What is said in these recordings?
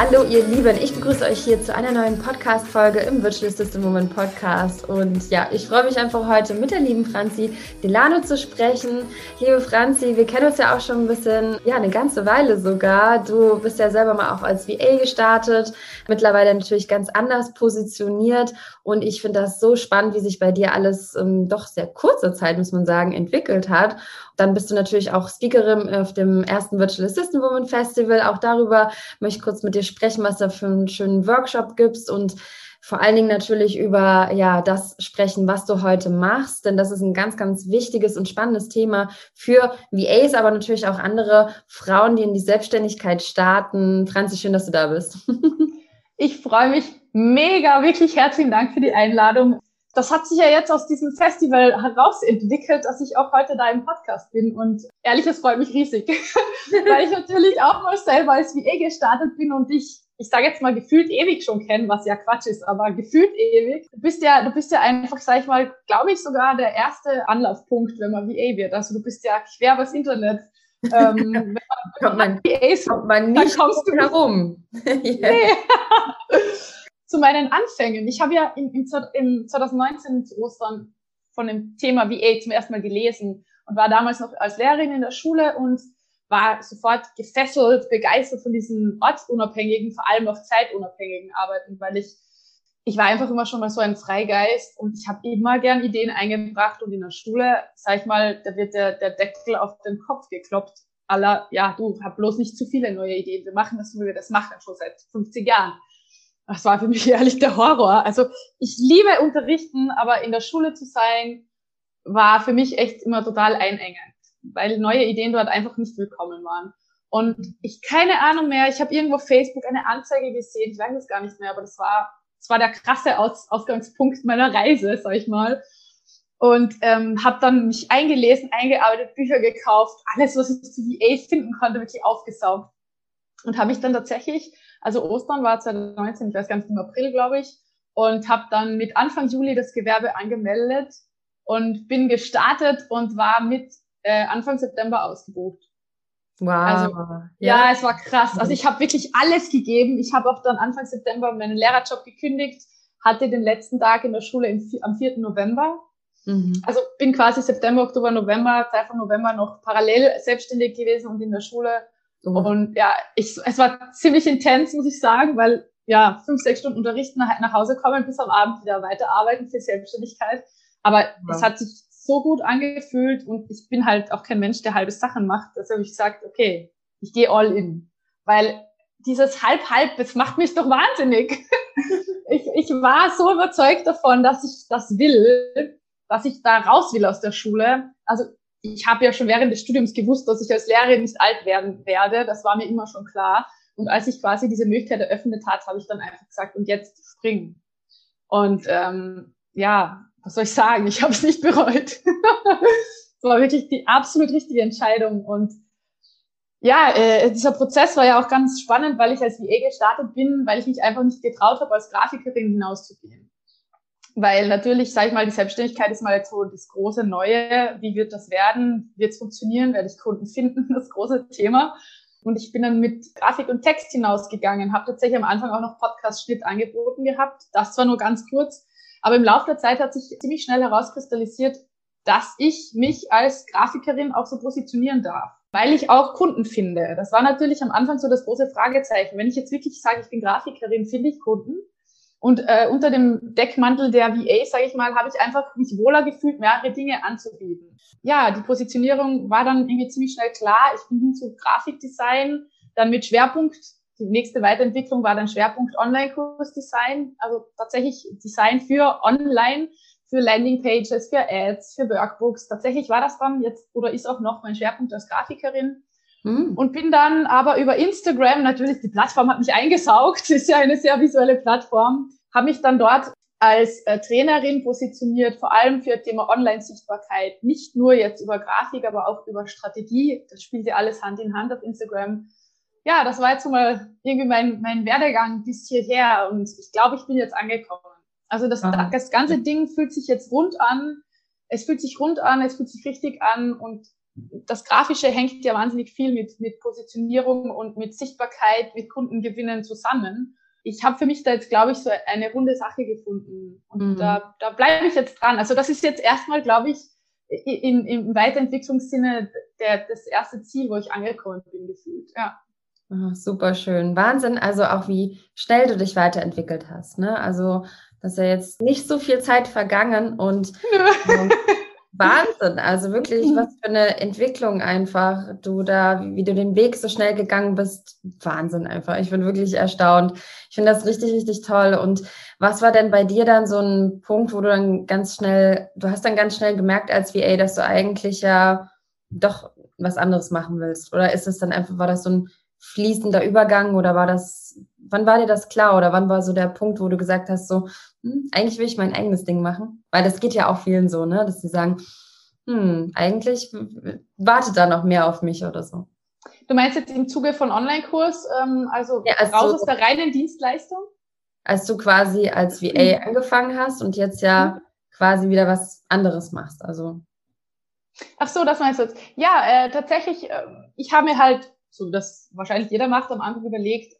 Hallo ihr Lieben, ich begrüße euch hier zu einer neuen Podcast-Folge im Virtual System Moment Podcast und ja, ich freue mich einfach heute mit der lieben Franzi Delano zu sprechen. Liebe Franzi, wir kennen uns ja auch schon ein bisschen, ja, eine ganze Weile sogar. Du bist ja selber mal auch als VA gestartet, mittlerweile natürlich ganz anders positioniert und ich finde das so spannend, wie sich bei dir alles ähm, doch sehr kurzer Zeit, muss man sagen, entwickelt hat dann bist du natürlich auch Speakerin auf dem ersten Virtual Assistant Woman Festival. Auch darüber möchte ich kurz mit dir sprechen, was da für einen schönen Workshop gibst und vor allen Dingen natürlich über ja das sprechen, was du heute machst, denn das ist ein ganz, ganz wichtiges und spannendes Thema für VAs, aber natürlich auch andere Frauen, die in die Selbstständigkeit starten. Franzi, schön, dass du da bist. Ich freue mich mega, wirklich herzlichen Dank für die Einladung das hat sich ja jetzt aus diesem Festival herausentwickelt, dass ich auch heute da im Podcast bin. Und ehrlich, es freut mich riesig, weil ich natürlich auch mal selber als VA gestartet bin und ich, ich sage jetzt mal gefühlt ewig schon kenne, was ja Quatsch ist, aber gefühlt ewig. Du bist ja, du bist ja einfach, sag ich mal, glaube ich sogar der erste Anlaufpunkt, wenn man VA wird. Also du bist ja quer übers Internet. ähm, wenn man, kommt man, VAs, kommt man nicht kommst du herum. yeah. nee zu meinen Anfängen. Ich habe ja im, im, im 2019 zu Ostern von dem Thema VA zum ersten Mal gelesen und war damals noch als Lehrerin in der Schule und war sofort gefesselt, begeistert von diesen ortsunabhängigen, vor allem auch zeitunabhängigen Arbeiten, weil ich ich war einfach immer schon mal so ein Freigeist und ich habe immer gern Ideen eingebracht und in der Schule, sag ich mal, da wird der, der Deckel auf den Kopf gekloppt. Aller, ja, du hab bloß nicht zu viele neue Ideen. Wir machen das, wie wir das machen, schon seit 50 Jahren. Das war für mich ehrlich der Horror. Also ich liebe Unterrichten, aber in der Schule zu sein, war für mich echt immer total einengend, weil neue Ideen dort einfach nicht willkommen waren. Und ich keine Ahnung mehr, ich habe irgendwo Facebook eine Anzeige gesehen, ich weiß es gar nicht mehr, aber das war, das war der krasse Aus Ausgangspunkt meiner Reise, sag ich mal. Und ähm, habe dann mich eingelesen, eingearbeitet, Bücher gekauft, alles, was ich zu VA finden konnte, wirklich aufgesaugt. Und habe mich dann tatsächlich also Ostern war 2019, ich weiß gar nicht, im April, glaube ich, und habe dann mit Anfang Juli das Gewerbe angemeldet und bin gestartet und war mit äh, Anfang September ausgebucht. Wow. Also, ja. ja, es war krass. Also ich habe wirklich alles gegeben. Ich habe auch dann Anfang September meinen Lehrerjob gekündigt, hatte den letzten Tag in der Schule im, am 4. November. Mhm. Also bin quasi September, Oktober, November, Teil von November noch parallel selbstständig gewesen und in der Schule Mhm. Und ja, ich, es war ziemlich intens, muss ich sagen, weil ja, fünf, sechs Stunden unterrichten, halt nach Hause kommen, bis am Abend wieder weiterarbeiten für Selbstständigkeit. Aber ja. es hat sich so gut angefühlt und ich bin halt auch kein Mensch, der halbe Sachen macht. Deshalb habe ich gesagt, okay, ich gehe all in. Weil dieses Halb-Halb, das macht mich doch wahnsinnig. ich, ich war so überzeugt davon, dass ich das will, dass ich da raus will aus der Schule. Also ich habe ja schon während des Studiums gewusst, dass ich als Lehrerin nicht alt werden werde. Das war mir immer schon klar. Und als ich quasi diese Möglichkeit eröffnet hat, habe ich dann einfach gesagt, und jetzt springen. Und ähm, ja, was soll ich sagen? Ich habe es nicht bereut. Es war wirklich die absolut richtige Entscheidung. Und ja, äh, dieser Prozess war ja auch ganz spannend, weil ich als VA gestartet bin, weil ich mich einfach nicht getraut habe, als Grafikerin hinauszugehen. Weil natürlich, sage ich mal, die Selbstständigkeit ist mal jetzt so das große Neue. Wie wird das werden? Wird es funktionieren? Werde ich Kunden finden? Das große Thema. Und ich bin dann mit Grafik und Text hinausgegangen, habe tatsächlich am Anfang auch noch Podcast-Schnitt angeboten gehabt. Das zwar nur ganz kurz, aber im Laufe der Zeit hat sich ziemlich schnell herauskristallisiert, dass ich mich als Grafikerin auch so positionieren darf, weil ich auch Kunden finde. Das war natürlich am Anfang so das große Fragezeichen. Wenn ich jetzt wirklich sage, ich bin Grafikerin, finde ich Kunden? Und äh, unter dem Deckmantel der VA, sage ich mal, habe ich einfach mich wohler gefühlt, mehrere Dinge anzubieten. Ja, die Positionierung war dann irgendwie ziemlich schnell klar. Ich bin hin zu Grafikdesign, dann mit Schwerpunkt. Die nächste Weiterentwicklung war dann Schwerpunkt Online-Kursdesign, also tatsächlich Design für Online, für Landingpages, für Ads, für Workbooks. Tatsächlich war das dann jetzt oder ist auch noch mein Schwerpunkt als Grafikerin. Hm. Und bin dann aber über Instagram, natürlich die Plattform hat mich eingesaugt, ist ja eine sehr visuelle Plattform, habe mich dann dort als äh, Trainerin positioniert, vor allem für das Thema Online-Sichtbarkeit. Nicht nur jetzt über Grafik, aber auch über Strategie. Das spielt ja alles Hand in Hand auf Instagram. Ja, das war jetzt mal irgendwie mein, mein Werdegang bis hierher und ich glaube, ich bin jetzt angekommen. Also das, Aha. das ganze Ding fühlt sich jetzt rund an. Es fühlt sich rund an, es fühlt sich richtig an und das Grafische hängt ja wahnsinnig viel mit, mit Positionierung und mit Sichtbarkeit, mit Kundengewinnen zusammen. Ich habe für mich da jetzt, glaube ich, so eine runde Sache gefunden. Und mhm. da, da bleibe ich jetzt dran. Also das ist jetzt erstmal, glaube ich, im, im Weiterentwicklungssinne der, das erste Ziel, wo ich angekommen bin, gefühlt. Ja. Oh, super schön. Wahnsinn. Also auch wie schnell du dich weiterentwickelt hast. Ne? Also, dass ja jetzt nicht so viel Zeit vergangen und ähm, Wahnsinn. Also wirklich, was für eine Entwicklung einfach du da, wie du den Weg so schnell gegangen bist. Wahnsinn einfach. Ich bin wirklich erstaunt. Ich finde das richtig, richtig toll. Und was war denn bei dir dann so ein Punkt, wo du dann ganz schnell, du hast dann ganz schnell gemerkt als VA, dass du eigentlich ja doch was anderes machen willst? Oder ist es dann einfach, war das so ein fließender Übergang oder war das, wann war dir das klar oder wann war so der Punkt, wo du gesagt hast, so, hm, eigentlich will ich mein eigenes Ding machen? Weil das geht ja auch vielen so, ne, dass sie sagen, hm, eigentlich wartet da noch mehr auf mich oder so. Du meinst jetzt im Zuge von Online-Kurs, ähm, also ja, raus du, aus der reinen Dienstleistung? Als du quasi als VA mhm. angefangen hast und jetzt ja mhm. quasi wieder was anderes machst, also. Ach so, das meinst du jetzt. Ja, äh, tatsächlich, äh, ich habe mir halt so das wahrscheinlich jeder macht, am Anfang überlegt,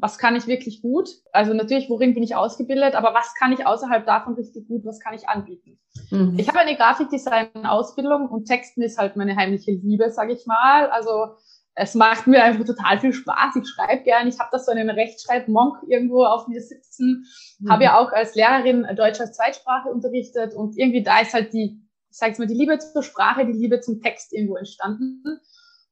was kann ich wirklich gut? Also natürlich, worin bin ich ausgebildet, aber was kann ich außerhalb davon richtig gut, was kann ich anbieten? Mhm. Ich habe eine Grafikdesign-Ausbildung und Texten ist halt meine heimliche Liebe, sage ich mal. Also es macht mir einfach total viel Spaß. Ich schreibe gern. Ich habe da so einen Rechtschreibmonk irgendwo auf mir sitzen. Mhm. Habe ja auch als Lehrerin Deutsch als Zweitsprache unterrichtet und irgendwie da ist halt die, ich sage mal, die Liebe zur Sprache, die Liebe zum Text irgendwo entstanden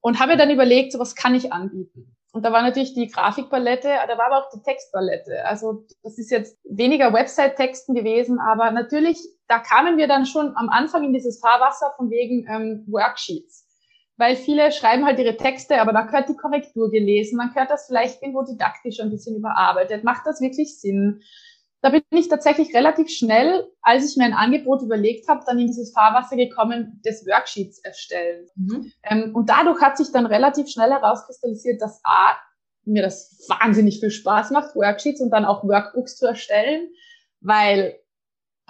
und habe mir dann überlegt, so was kann ich anbieten. Und da war natürlich die Grafikpalette, da war aber auch die Textpalette. Also das ist jetzt weniger Website-Texten gewesen, aber natürlich, da kamen wir dann schon am Anfang in dieses Fahrwasser von wegen ähm, Worksheets. Weil viele schreiben halt ihre Texte, aber da gehört die Korrektur gelesen, dann gehört das vielleicht irgendwo didaktisch ein bisschen überarbeitet. Macht das wirklich Sinn? Da bin ich tatsächlich relativ schnell, als ich mir ein Angebot überlegt habe, dann in dieses Fahrwasser gekommen des Worksheets erstellen. Mhm. Ähm, und dadurch hat sich dann relativ schnell herauskristallisiert, dass A, mir das wahnsinnig viel Spaß macht, Worksheets und dann auch Workbooks zu erstellen, weil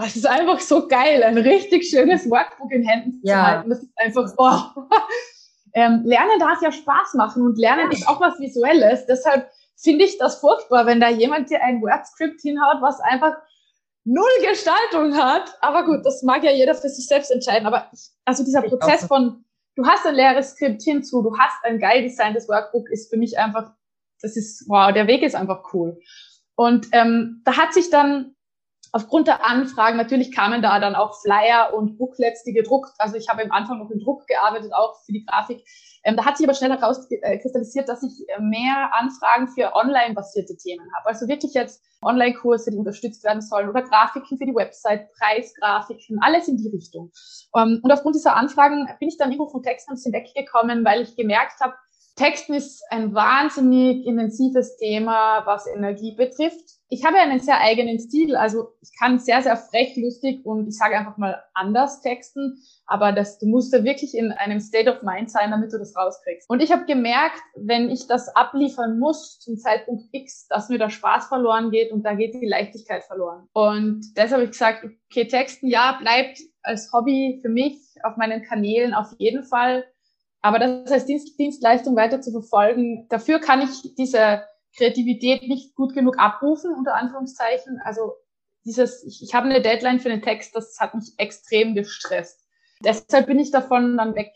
es ist einfach so geil, ein richtig schönes Workbook in Händen ja. zu halten. Das ist einfach, oh. ähm, Lernen darf ja Spaß machen und Lernen ist auch was Visuelles. Deshalb finde ich das furchtbar, wenn da jemand dir ein Word-Script hinhaut, was einfach null Gestaltung hat. Aber gut, das mag ja jeder für sich selbst entscheiden. Aber ich, also dieser ich Prozess von, du hast ein leeres Skript hinzu, du hast ein geil designtes Workbook, ist für mich einfach, das ist, wow, der Weg ist einfach cool. Und ähm, da hat sich dann aufgrund der Anfragen, natürlich kamen da dann auch Flyer und Booklets, die gedruckt, also ich habe am Anfang noch im Druck gearbeitet, auch für die Grafik, ähm, da hat sich aber schnell herauskristallisiert, dass ich äh, mehr Anfragen für online-basierte Themen habe. Also wirklich jetzt Online-Kurse, die unterstützt werden sollen oder Grafiken für die Website, Preisgrafiken, alles in die Richtung. Ähm, und aufgrund dieser Anfragen bin ich dann irgendwo vom Text ein bisschen weggekommen, weil ich gemerkt habe, Texten ist ein wahnsinnig intensives Thema, was Energie betrifft. Ich habe einen sehr eigenen Stil, also ich kann sehr, sehr frech, lustig und ich sage einfach mal anders texten, aber das, du musst da wirklich in einem State of Mind sein, damit du das rauskriegst. Und ich habe gemerkt, wenn ich das abliefern muss zum Zeitpunkt X, dass mir der Spaß verloren geht und da geht die Leichtigkeit verloren. Und deshalb habe ich gesagt, okay, Texten, ja, bleibt als Hobby für mich auf meinen Kanälen auf jeden Fall aber das als Dienst, Dienstleistung weiter zu verfolgen, dafür kann ich diese Kreativität nicht gut genug abrufen, unter Anführungszeichen. Also dieses, ich, ich habe eine Deadline für einen Text, das hat mich extrem gestresst. Deshalb bin ich davon dann weg.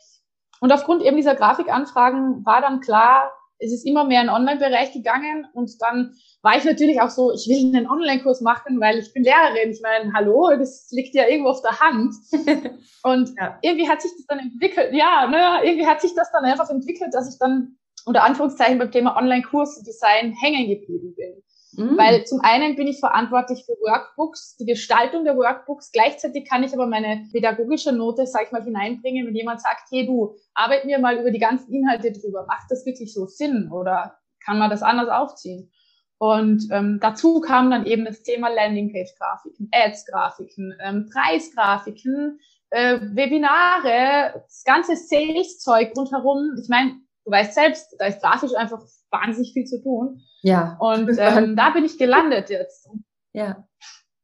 Und aufgrund eben dieser Grafikanfragen war dann klar, es ist immer mehr in den Online-Bereich gegangen und dann war ich natürlich auch so, ich will einen Online-Kurs machen, weil ich bin Lehrerin. Ich meine, hallo, das liegt ja irgendwo auf der Hand. und ja. irgendwie hat sich das dann entwickelt, ja, ne, irgendwie hat sich das dann einfach entwickelt, dass ich dann unter Anführungszeichen beim Thema Online-Kurs-Design hängen geblieben bin. Mhm. Weil zum einen bin ich verantwortlich für Workbooks, die Gestaltung der Workbooks. Gleichzeitig kann ich aber meine pädagogische Note, sag ich mal, hineinbringen, wenn jemand sagt, hey du, arbeiten wir mal über die ganzen Inhalte drüber. Macht das wirklich so Sinn oder kann man das anders aufziehen? Und ähm, dazu kam dann eben das Thema Landingpage-Grafiken, Ads-Grafiken, ähm, Preisgrafiken, äh, Webinare, das ganze Sales-Zeug rundherum. Ich meine, du weißt selbst, da ist grafisch einfach wahnsinnig viel zu tun. Ja. Und ähm, da bin ich gelandet jetzt. Ja.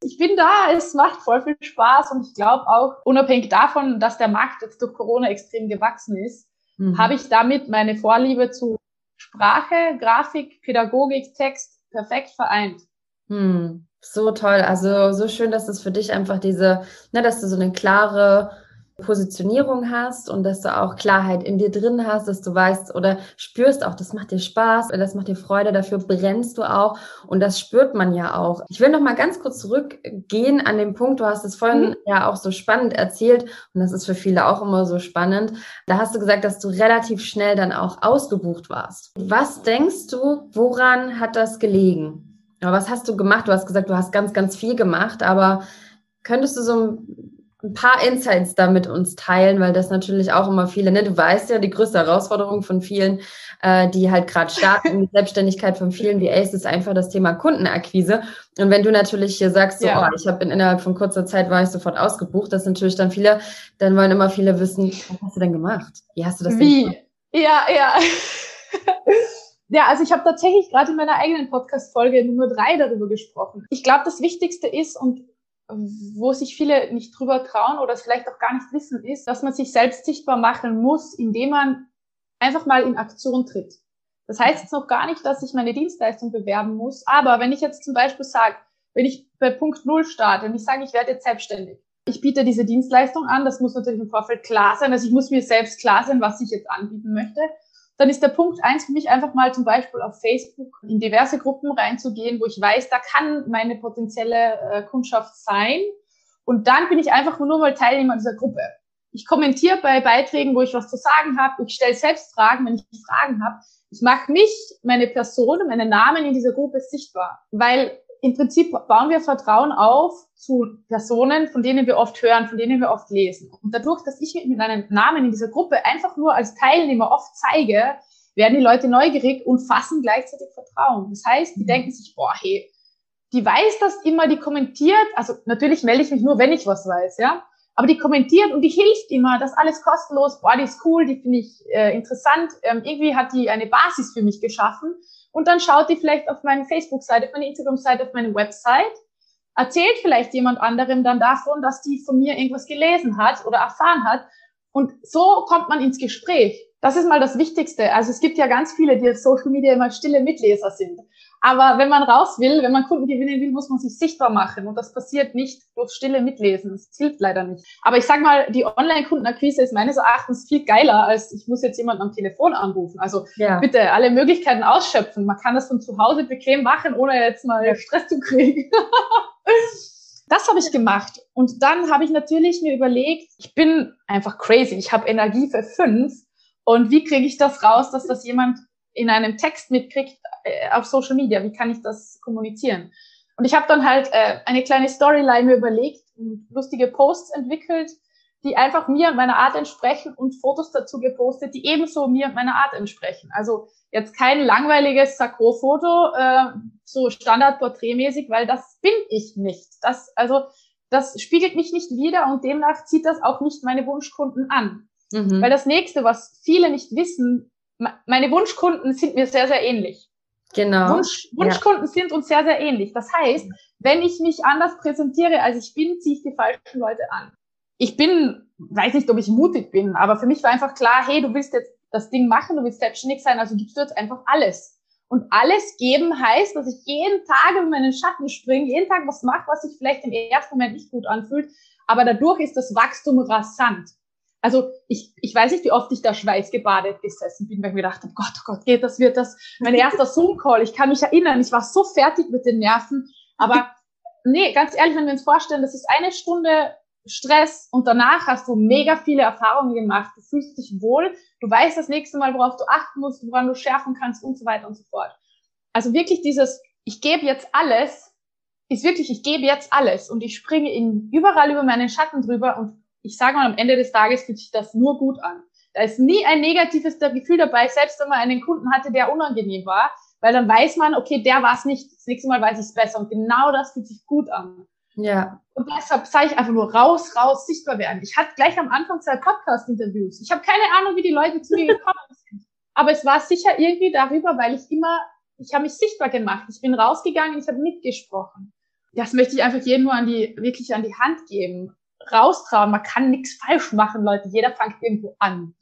Ich bin da, es macht voll viel Spaß und ich glaube auch, unabhängig davon, dass der Markt jetzt durch Corona extrem gewachsen ist, mhm. habe ich damit meine Vorliebe zu Sprache, Grafik, Pädagogik, Text perfekt vereint. Hm, so toll. Also so schön, dass es für dich einfach diese, ne, dass du so eine klare Positionierung hast und dass du auch Klarheit in dir drin hast, dass du weißt oder spürst auch, das macht dir Spaß, das macht dir Freude, dafür brennst du auch und das spürt man ja auch. Ich will noch mal ganz kurz zurückgehen an den Punkt, du hast es vorhin mhm. ja auch so spannend erzählt und das ist für viele auch immer so spannend. Da hast du gesagt, dass du relativ schnell dann auch ausgebucht warst. Was denkst du, woran hat das gelegen? Was hast du gemacht? Du hast gesagt, du hast ganz, ganz viel gemacht, aber könntest du so ein paar Insights da mit uns teilen, weil das natürlich auch immer viele, ne? Du weißt ja, die größte Herausforderung von vielen, äh, die halt gerade starten, die Selbstständigkeit von vielen VAs ist einfach das Thema Kundenakquise. Und wenn du natürlich hier sagst, so, ja. oh, ich habe innerhalb von kurzer Zeit war ich sofort ausgebucht, das sind natürlich dann viele, dann wollen immer viele wissen, was hast du denn gemacht? Wie hast du das Wie? Ja, ja. Ja, also ich habe tatsächlich gerade in meiner eigenen Podcast-Folge Nummer drei darüber gesprochen. Ich glaube, das Wichtigste ist, und wo sich viele nicht drüber trauen oder es vielleicht auch gar nicht wissen, ist, dass man sich selbst sichtbar machen muss, indem man einfach mal in Aktion tritt. Das heißt jetzt noch gar nicht, dass ich meine Dienstleistung bewerben muss, aber wenn ich jetzt zum Beispiel sage, wenn ich bei Punkt Null starte und ich sage, ich werde jetzt selbstständig, ich biete diese Dienstleistung an, das muss natürlich im Vorfeld klar sein, also ich muss mir selbst klar sein, was ich jetzt anbieten möchte dann ist der Punkt eins für mich einfach mal zum Beispiel auf Facebook in diverse Gruppen reinzugehen, wo ich weiß, da kann meine potenzielle äh, Kundschaft sein. Und dann bin ich einfach nur mal Teilnehmer dieser Gruppe. Ich kommentiere bei Beiträgen, wo ich was zu sagen habe. Ich stelle selbst Fragen, wenn ich Fragen habe. Ich mache mich, meine Person, meinen Namen in dieser Gruppe sichtbar, weil im Prinzip bauen wir Vertrauen auf zu Personen, von denen wir oft hören, von denen wir oft lesen. Und dadurch, dass ich mit meinem Namen in dieser Gruppe einfach nur als Teilnehmer oft zeige, werden die Leute neugierig und fassen gleichzeitig Vertrauen. Das heißt, die mhm. denken sich, boah, hey, die weiß das immer, die kommentiert, also natürlich melde ich mich nur, wenn ich was weiß, ja, aber die kommentiert und die hilft immer, das alles kostenlos, boah, die ist cool, die finde ich äh, interessant, ähm, irgendwie hat die eine Basis für mich geschaffen und dann schaut die vielleicht auf meine Facebook-Seite, auf meine Instagram-Seite, auf meine Website, erzählt vielleicht jemand anderem dann davon, dass die von mir irgendwas gelesen hat oder erfahren hat. Und so kommt man ins Gespräch. Das ist mal das Wichtigste. Also es gibt ja ganz viele, die auf Social Media immer stille Mitleser sind. Aber wenn man raus will, wenn man Kunden gewinnen will, muss man sich sichtbar machen. Und das passiert nicht durch stille Mitlesen. Das hilft leider nicht. Aber ich sage mal, die Online-Kundenakquise ist meines Erachtens viel geiler, als ich muss jetzt jemanden am Telefon anrufen. Also ja. bitte alle Möglichkeiten ausschöpfen. Man kann das von zu Hause bequem machen, ohne jetzt mal Stress zu kriegen. das habe ich gemacht. Und dann habe ich natürlich mir überlegt, ich bin einfach crazy. Ich habe Energie für fünf. Und wie kriege ich das raus, dass das jemand in einem Text mitkriegt äh, auf Social Media? Wie kann ich das kommunizieren? Und ich habe dann halt äh, eine kleine Storyline mir überlegt und lustige Posts entwickelt, die einfach mir und meiner Art entsprechen und Fotos dazu gepostet, die ebenso mir und meiner Art entsprechen. Also jetzt kein langweiliges Sakro-Foto, äh, so Standardporträtmäßig, weil das bin ich nicht. Das, also, das spiegelt mich nicht wider und demnach zieht das auch nicht meine Wunschkunden an. Mhm. Weil das nächste, was viele nicht wissen, meine Wunschkunden sind mir sehr, sehr ähnlich. Genau. Wunsch, Wunschkunden ja. sind uns sehr, sehr ähnlich. Das heißt, wenn ich mich anders präsentiere, als ich bin, ziehe ich die falschen Leute an. Ich bin, weiß nicht, ob ich mutig bin, aber für mich war einfach klar, hey, du willst jetzt das Ding machen, du willst selbstständig sein, also gibst du jetzt einfach alles. Und alles geben heißt, dass ich jeden Tag über meinen Schatten springe, jeden Tag was mache, was sich vielleicht im ersten Moment nicht gut anfühlt, aber dadurch ist das Wachstum rasant also ich, ich weiß nicht, wie oft ich da schweißgebadet gesessen bin, weil ich mir gedacht habe, Gott, oh Gott, geht das, wird das mein erster Zoom-Call. Ich kann mich erinnern, ich war so fertig mit den Nerven. Aber nee, ganz ehrlich, wenn wir uns vorstellen, das ist eine Stunde Stress und danach hast du mega viele Erfahrungen gemacht. Du fühlst dich wohl, du weißt das nächste Mal, worauf du achten musst, woran du schärfen kannst und so weiter und so fort. Also wirklich dieses, ich gebe jetzt alles, ist wirklich, ich gebe jetzt alles und ich springe in überall über meinen Schatten drüber und ich sage mal, am Ende des Tages fühlt sich das nur gut an. Da ist nie ein negatives Gefühl dabei, selbst wenn man einen Kunden hatte, der unangenehm war, weil dann weiß man, okay, der war es nicht, das nächste Mal weiß ich es besser. Und genau das fühlt sich gut an. Ja. Und deshalb sage ich einfach nur raus, raus, sichtbar werden. Ich hatte gleich am Anfang zwei Podcast-Interviews. Ich habe keine Ahnung, wie die Leute zu mir gekommen sind. Aber es war sicher irgendwie darüber, weil ich immer, ich habe mich sichtbar gemacht. Ich bin rausgegangen, ich habe mitgesprochen. das möchte ich einfach jedem nur an die, wirklich an die Hand geben. Raustrauen, man kann nichts falsch machen, Leute. Jeder fängt irgendwo an.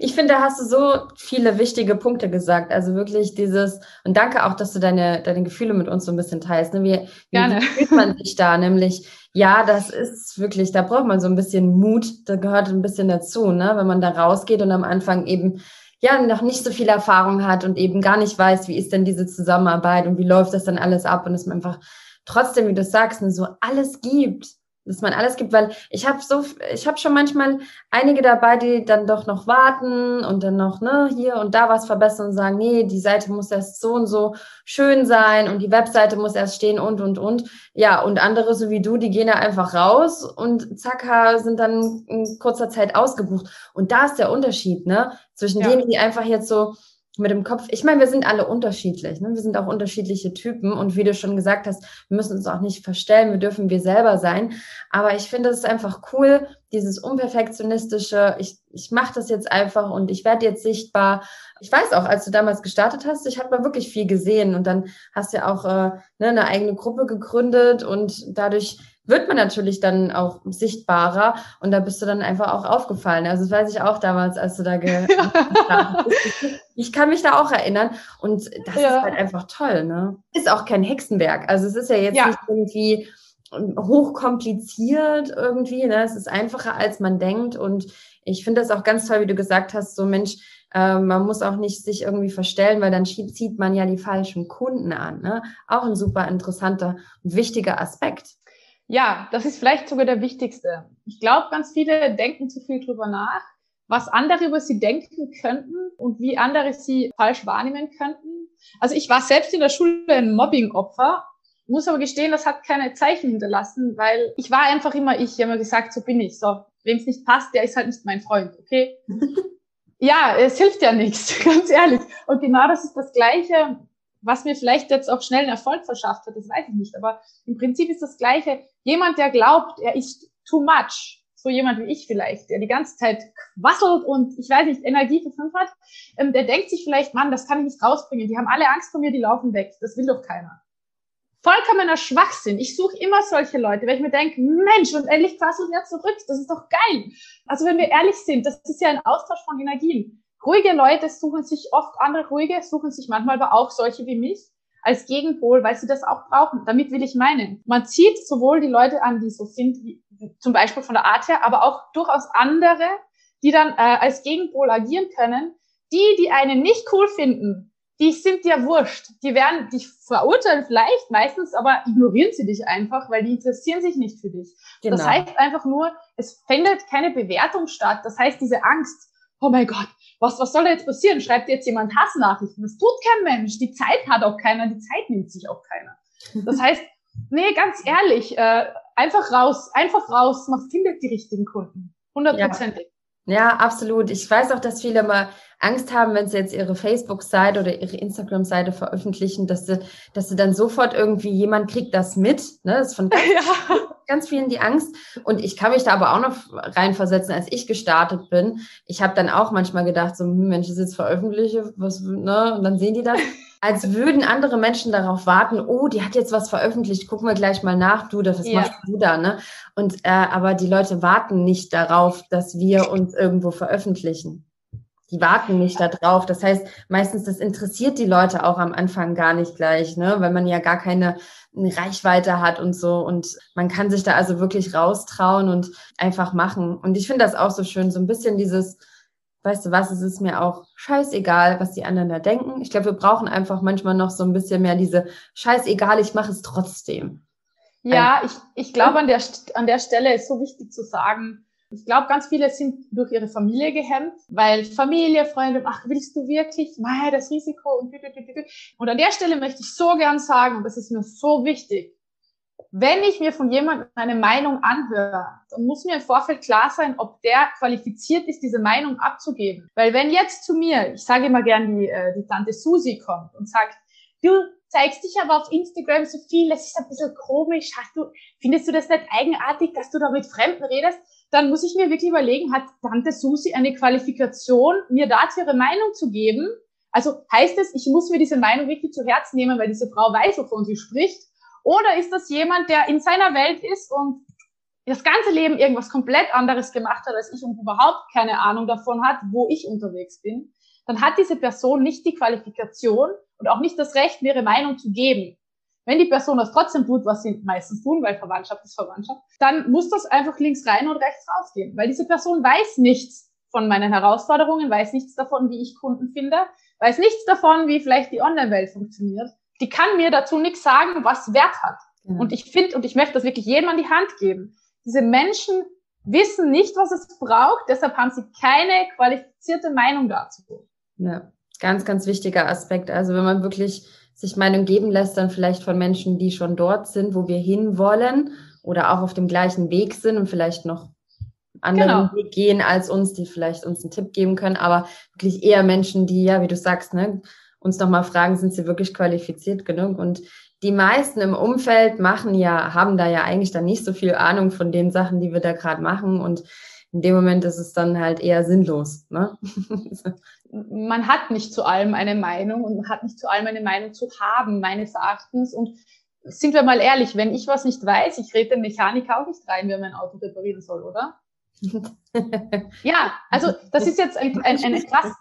Ich finde, da hast du so viele wichtige Punkte gesagt. Also wirklich dieses, und danke auch, dass du deine, deine Gefühle mit uns so ein bisschen teilst. Ne? Wie, Gerne. wie fühlt man sich da? Nämlich, ja, das ist wirklich, da braucht man so ein bisschen Mut, da gehört ein bisschen dazu, ne? wenn man da rausgeht und am Anfang eben ja noch nicht so viel Erfahrung hat und eben gar nicht weiß, wie ist denn diese Zusammenarbeit und wie läuft das dann alles ab und dass man einfach trotzdem, wie du sagst, ne, so alles gibt dass man alles gibt, weil ich habe so, ich habe schon manchmal einige dabei, die dann doch noch warten und dann noch ne hier und da was verbessern und sagen, nee, die Seite muss erst so und so schön sein und die Webseite muss erst stehen und und und ja und andere so wie du, die gehen ja einfach raus und zack sind dann in kurzer Zeit ausgebucht und da ist der Unterschied ne zwischen ja. denen, die einfach jetzt so mit dem Kopf. Ich meine, wir sind alle unterschiedlich. Ne? Wir sind auch unterschiedliche Typen. Und wie du schon gesagt hast, wir müssen uns auch nicht verstellen. Wir dürfen wir selber sein. Aber ich finde es einfach cool, dieses unperfektionistische. Ich, ich mache das jetzt einfach und ich werde jetzt sichtbar. Ich weiß auch, als du damals gestartet hast, ich habe mal wirklich viel gesehen. Und dann hast du ja auch äh, ne, eine eigene Gruppe gegründet und dadurch wird man natürlich dann auch sichtbarer und da bist du dann einfach auch aufgefallen. Also das weiß ich auch damals, als du da ge Ich kann mich da auch erinnern und das ja. ist halt einfach toll, ne? Ist auch kein Hexenwerk. Also es ist ja jetzt ja. nicht irgendwie hochkompliziert irgendwie, ne? Es ist einfacher als man denkt und ich finde das auch ganz toll, wie du gesagt hast, so Mensch, äh, man muss auch nicht sich irgendwie verstellen, weil dann zieht man ja die falschen Kunden an. Ne? Auch ein super interessanter und wichtiger Aspekt. Ja, das ist vielleicht sogar der wichtigste. Ich glaube, ganz viele denken zu viel drüber nach, was andere über sie denken könnten und wie andere sie falsch wahrnehmen könnten. Also ich war selbst in der Schule ein Mobbing-Opfer, muss aber gestehen, das hat keine Zeichen hinterlassen, weil ich war einfach immer ich. Ich habe mir gesagt, so bin ich. So, wem es nicht passt, der ist halt nicht mein Freund, okay? ja, es hilft ja nichts, ganz ehrlich. Und genau das ist das Gleiche was mir vielleicht jetzt auch schnell einen Erfolg verschafft hat, das weiß ich nicht. Aber im Prinzip ist das Gleiche. Jemand, der glaubt, er ist too much, so jemand wie ich vielleicht, der die ganze Zeit quasselt und ich weiß nicht, Energie für fünf hat, ähm, der denkt sich vielleicht, Mann, das kann ich nicht rausbringen. Die haben alle Angst vor mir, die laufen weg. Das will doch keiner. Vollkommener Schwachsinn. Ich suche immer solche Leute, weil ich mir denke, Mensch, und endlich quasselt er zurück. Das ist doch geil. Also wenn wir ehrlich sind, das ist ja ein Austausch von Energien. Ruhige Leute suchen sich oft andere ruhige, suchen sich manchmal aber auch solche wie mich als Gegenpol, weil sie das auch brauchen. Damit will ich meinen. Man zieht sowohl die Leute an, die so sind, wie, zum Beispiel von der Art her, aber auch durchaus andere, die dann äh, als Gegenpol agieren können. Die, die einen nicht cool finden, die sind dir wurscht. Die werden dich verurteilen vielleicht meistens, aber ignorieren sie dich einfach, weil die interessieren sich nicht für dich. Genau. Das heißt einfach nur, es findet keine Bewertung statt. Das heißt, diese Angst, oh mein Gott, was, was soll da jetzt passieren? Schreibt jetzt jemand Hassnachrichten? Das tut kein Mensch. Die Zeit hat auch keiner, die Zeit nimmt sich auch keiner. Das heißt, nee, ganz ehrlich, äh, einfach raus, einfach raus, man findet die richtigen Kunden. Hundertprozentig. Ja. Ja, absolut. Ich weiß auch, dass viele mal Angst haben, wenn sie jetzt ihre Facebook-Seite oder ihre Instagram-Seite veröffentlichen, dass sie, dass sie dann sofort irgendwie jemand kriegt das mit. Ne? Das ist von ganz, ja. ganz vielen die Angst. Und ich kann mich da aber auch noch reinversetzen, als ich gestartet bin. Ich habe dann auch manchmal gedacht, so, hm, Mensch, das jetzt veröffentliche, was, ne? Und dann sehen die das. Als würden andere Menschen darauf warten, oh, die hat jetzt was veröffentlicht, gucken wir gleich mal nach, du, das ja. machst du da, ne? Und äh, aber die Leute warten nicht darauf, dass wir uns irgendwo veröffentlichen die warten nicht da drauf. Das heißt, meistens, das interessiert die Leute auch am Anfang gar nicht gleich, ne? weil man ja gar keine Reichweite hat und so. Und man kann sich da also wirklich raustrauen und einfach machen. Und ich finde das auch so schön, so ein bisschen dieses, weißt du was, es ist mir auch scheißegal, was die anderen da denken. Ich glaube, wir brauchen einfach manchmal noch so ein bisschen mehr diese scheißegal, ich mache es trotzdem. Ja, ich, ich glaube, an der, an der Stelle ist so wichtig zu sagen, ich glaube, ganz viele sind durch ihre Familie gehemmt, weil Familie, Freunde, ach, willst du wirklich? Mei, das Risiko und und an der Stelle möchte ich so gern sagen, und das ist mir so wichtig, wenn ich mir von jemandem eine Meinung anhöre, dann muss mir im Vorfeld klar sein, ob der qualifiziert ist, diese Meinung abzugeben. Weil wenn jetzt zu mir, ich sage immer gern, die, äh, die Tante Susi kommt und sagt, du zeigst dich aber auf Instagram so viel, das ist ein bisschen komisch, hast du, findest du das nicht eigenartig, dass du da mit Fremden redest? dann muss ich mir wirklich überlegen, hat Tante Susi eine Qualifikation, mir dazu ihre Meinung zu geben? Also heißt es, ich muss mir diese Meinung wirklich zu Herzen nehmen, weil diese Frau weiß, wovon sie spricht? Oder ist das jemand, der in seiner Welt ist und das ganze Leben irgendwas komplett anderes gemacht hat als ich und überhaupt keine Ahnung davon hat, wo ich unterwegs bin, dann hat diese Person nicht die Qualifikation und auch nicht das Recht, mir ihre Meinung zu geben. Wenn die Person das trotzdem tut, was sie meistens tun, weil Verwandtschaft ist Verwandtschaft, dann muss das einfach links rein und rechts rausgehen, weil diese Person weiß nichts von meinen Herausforderungen, weiß nichts davon, wie ich Kunden finde, weiß nichts davon, wie vielleicht die Online-Welt funktioniert. Die kann mir dazu nichts sagen, was Wert hat. Ja. Und ich finde, und ich möchte das wirklich jedem an die Hand geben. Diese Menschen wissen nicht, was es braucht, deshalb haben sie keine qualifizierte Meinung dazu. Ja, ganz, ganz wichtiger Aspekt. Also wenn man wirklich sich Meinung geben lässt, dann vielleicht von Menschen, die schon dort sind, wo wir hinwollen oder auch auf dem gleichen Weg sind und vielleicht noch anderen genau. Weg gehen als uns, die vielleicht uns einen Tipp geben können, aber wirklich eher Menschen, die ja, wie du sagst, ne, uns nochmal fragen, sind sie wirklich qualifiziert genug? Und die meisten im Umfeld machen ja, haben da ja eigentlich dann nicht so viel Ahnung von den Sachen, die wir da gerade machen. Und in dem Moment ist es dann halt eher sinnlos. Ne? man hat nicht zu allem eine Meinung und man hat nicht zu allem eine Meinung zu haben, meines Erachtens. Und sind wir mal ehrlich, wenn ich was nicht weiß, ich rede den Mechaniker auch nicht rein, wer mein Auto reparieren soll, oder? ja, also das ist jetzt ein, ein, ein krass.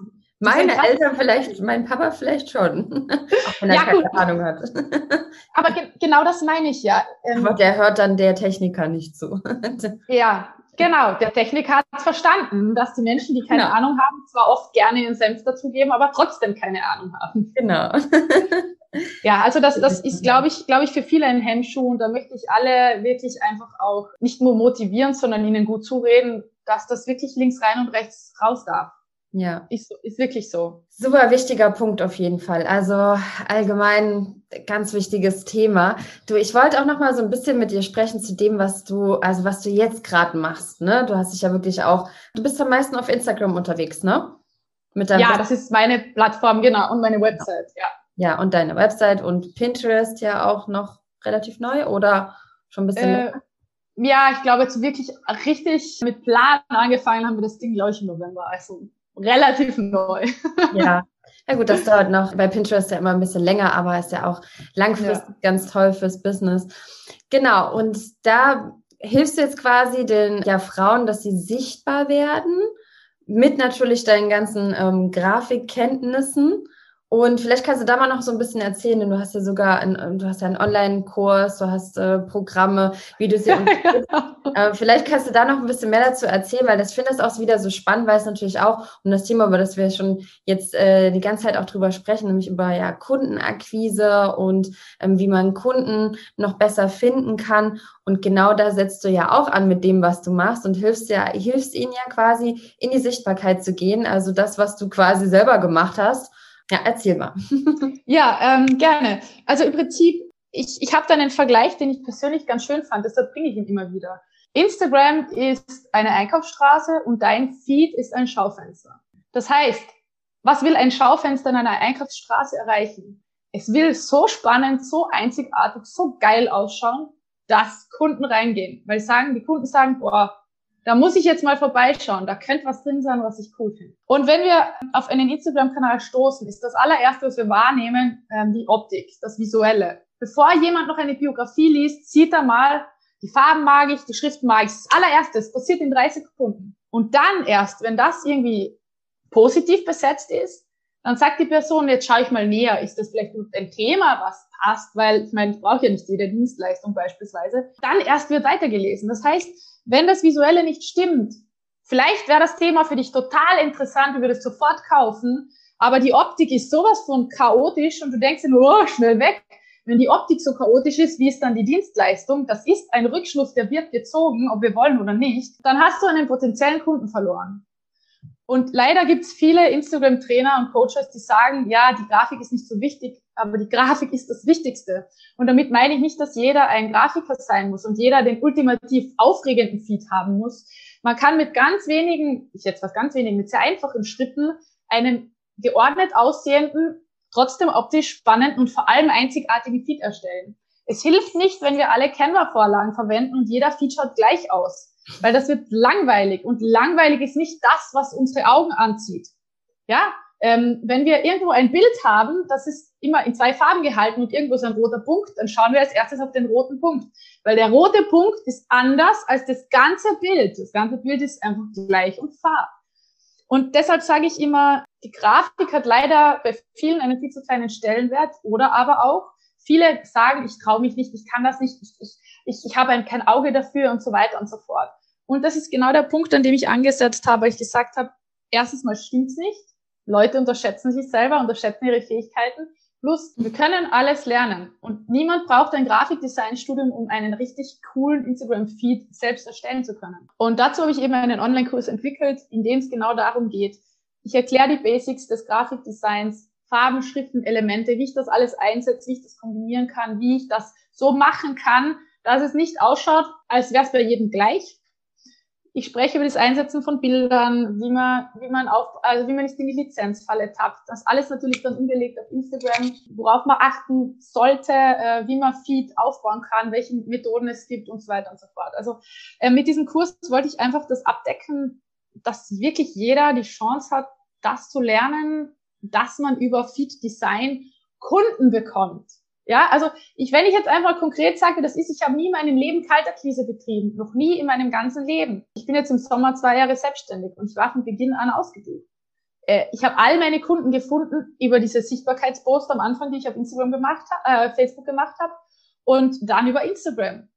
Meine. Eltern vielleicht, mein Papa vielleicht schon, auch wenn er ja, keine gut. Ahnung hat. Aber ge genau das meine ich ja. Ähm, Aber der hört dann der Techniker nicht zu. ja, Genau, der Techniker hat verstanden, dass die Menschen, die keine genau. Ahnung haben, zwar oft gerne ihren Senf dazugeben, aber trotzdem keine Ahnung haben. Genau. ja, also das, das ist, glaube ich, glaube ich, für viele ein Hemmschuh und da möchte ich alle wirklich einfach auch nicht nur motivieren, sondern ihnen gut zureden, dass das wirklich links rein und rechts raus darf. Ja. Ist, ist wirklich so. Super wichtiger Punkt auf jeden Fall. Also allgemein ganz wichtiges Thema. Du, ich wollte auch noch mal so ein bisschen mit dir sprechen zu dem, was du, also was du jetzt gerade machst. Ne? Du hast dich ja wirklich auch, du bist am meisten auf Instagram unterwegs, ne? Mit deinem ja, das ist meine Plattform, genau, und meine Website, ja. Ja, und deine Website und Pinterest ja auch noch relativ neu oder schon ein bisschen äh? Ja, ich glaube, jetzt wirklich richtig mit Plan angefangen haben wir das Ding, glaube ich, im November. Also relativ neu. Ja. Ja gut, das dauert noch bei Pinterest ja immer ein bisschen länger, aber ist ja auch langfristig ja. ganz toll fürs Business. Genau, und da hilfst du jetzt quasi den ja, Frauen, dass sie sichtbar werden, mit natürlich deinen ganzen ähm, Grafikkenntnissen und vielleicht kannst du da mal noch so ein bisschen erzählen, denn du hast ja sogar ein, du hast ja einen Online-Kurs, du hast äh, Programme, wie du sie äh, Vielleicht kannst du da noch ein bisschen mehr dazu erzählen, weil das finde ich auch wieder so spannend, weil es natürlich auch um das Thema, über das wir schon jetzt äh, die ganze Zeit auch drüber sprechen, nämlich über ja Kundenakquise und ähm, wie man Kunden noch besser finden kann. Und genau da setzt du ja auch an mit dem, was du machst und hilfst ja, hilfst ihnen ja quasi in die Sichtbarkeit zu gehen. Also das, was du quasi selber gemacht hast ja, erzähl mal. ja, ähm, gerne. Also im Prinzip, ich, ich habe da einen Vergleich, den ich persönlich ganz schön fand, deshalb bringe ich ihn immer wieder. Instagram ist eine Einkaufsstraße und dein Feed ist ein Schaufenster. Das heißt, was will ein Schaufenster in einer Einkaufsstraße erreichen? Es will so spannend, so einzigartig, so geil ausschauen, dass Kunden reingehen. Weil sagen, die Kunden sagen, boah, da muss ich jetzt mal vorbeischauen. Da könnte was drin sein, was ich cool finde. Und wenn wir auf einen Instagram-Kanal stoßen, ist das allererste, was wir wahrnehmen, ähm, die Optik, das Visuelle. Bevor jemand noch eine Biografie liest, sieht er mal, die Farben mag ich, die Schriften mag ich. Das allererste, das passiert in 30 Sekunden. Und dann erst, wenn das irgendwie positiv besetzt ist, dann sagt die Person, jetzt schaue ich mal näher, ist das vielleicht ein Thema, was passt, weil ich meine, ich brauche ja nicht jede Dienstleistung beispielsweise. Dann erst wird weitergelesen. Das heißt, wenn das Visuelle nicht stimmt, vielleicht wäre das Thema für dich total interessant, du würdest sofort kaufen, aber die Optik ist sowas von chaotisch und du denkst nur, oh, schnell weg. Wenn die Optik so chaotisch ist, wie ist dann die Dienstleistung? Das ist ein Rückschluss, der wird gezogen, ob wir wollen oder nicht. Dann hast du einen potenziellen Kunden verloren. Und leider gibt es viele Instagram-Trainer und Coaches, die sagen, ja, die Grafik ist nicht so wichtig, aber die Grafik ist das Wichtigste. Und damit meine ich nicht, dass jeder ein Grafiker sein muss und jeder den ultimativ aufregenden Feed haben muss. Man kann mit ganz wenigen, ich jetzt was ganz wenigen, mit sehr einfachen Schritten einen geordnet aussehenden, trotzdem optisch spannenden und vor allem einzigartigen Feed erstellen. Es hilft nicht, wenn wir alle Canva-Vorlagen verwenden und jeder Feed schaut gleich aus weil das wird langweilig und langweilig ist nicht das, was unsere Augen anzieht. Ja, Ähm, wenn wir irgendwo ein Bild haben, das ist immer in zwei Farben gehalten und irgendwo ist ein roter Punkt, dann schauen wir als erstes auf den roten Punkt. Weil der rote Punkt ist anders als das ganze Bild. Das ganze Bild ist einfach gleich und farb. Und deshalb sage ich immer, die Grafik hat leider bei vielen einen viel zu kleinen Stellenwert oder aber auch viele sagen, ich traue mich nicht, ich kann das nicht, ich, ich, ich, ich habe kein Auge dafür und so weiter und so fort. Und das ist genau der Punkt, an dem ich angesetzt habe, weil ich gesagt habe, erstens mal stimmt's nicht. Leute unterschätzen sich selber, unterschätzen ihre Fähigkeiten. Plus, wir können alles lernen. Und niemand braucht ein Grafikdesign-Studium, um einen richtig coolen Instagram-Feed selbst erstellen zu können. Und dazu habe ich eben einen Online-Kurs entwickelt, in dem es genau darum geht. Ich erkläre die Basics des Grafikdesigns, Farben, Schriften, Elemente, wie ich das alles einsetze, wie ich das kombinieren kann, wie ich das so machen kann, dass es nicht ausschaut, als wäre es bei jedem gleich, ich spreche über das Einsetzen von Bildern, wie man, wie man auf, also wie man nicht in die Lizenzfalle tappt. Das alles natürlich dann umgelegt auf Instagram, worauf man achten sollte, äh, wie man Feed aufbauen kann, welche Methoden es gibt und so weiter und so fort. Also äh, mit diesem Kurs wollte ich einfach das abdecken, dass wirklich jeder die Chance hat, das zu lernen, dass man über Feed Design Kunden bekommt. Ja, also ich, wenn ich jetzt einfach konkret sage, das ist, ich habe nie in meinem Leben Kaltakquise betrieben, noch nie in meinem ganzen Leben. Ich bin jetzt im Sommer zwei Jahre selbstständig und ich war von Beginn an ausgebucht. Äh, ich habe all meine Kunden gefunden über diese Sichtbarkeitspost am Anfang, die ich auf Instagram gemacht habe, äh, Facebook gemacht habe, und dann über Instagram.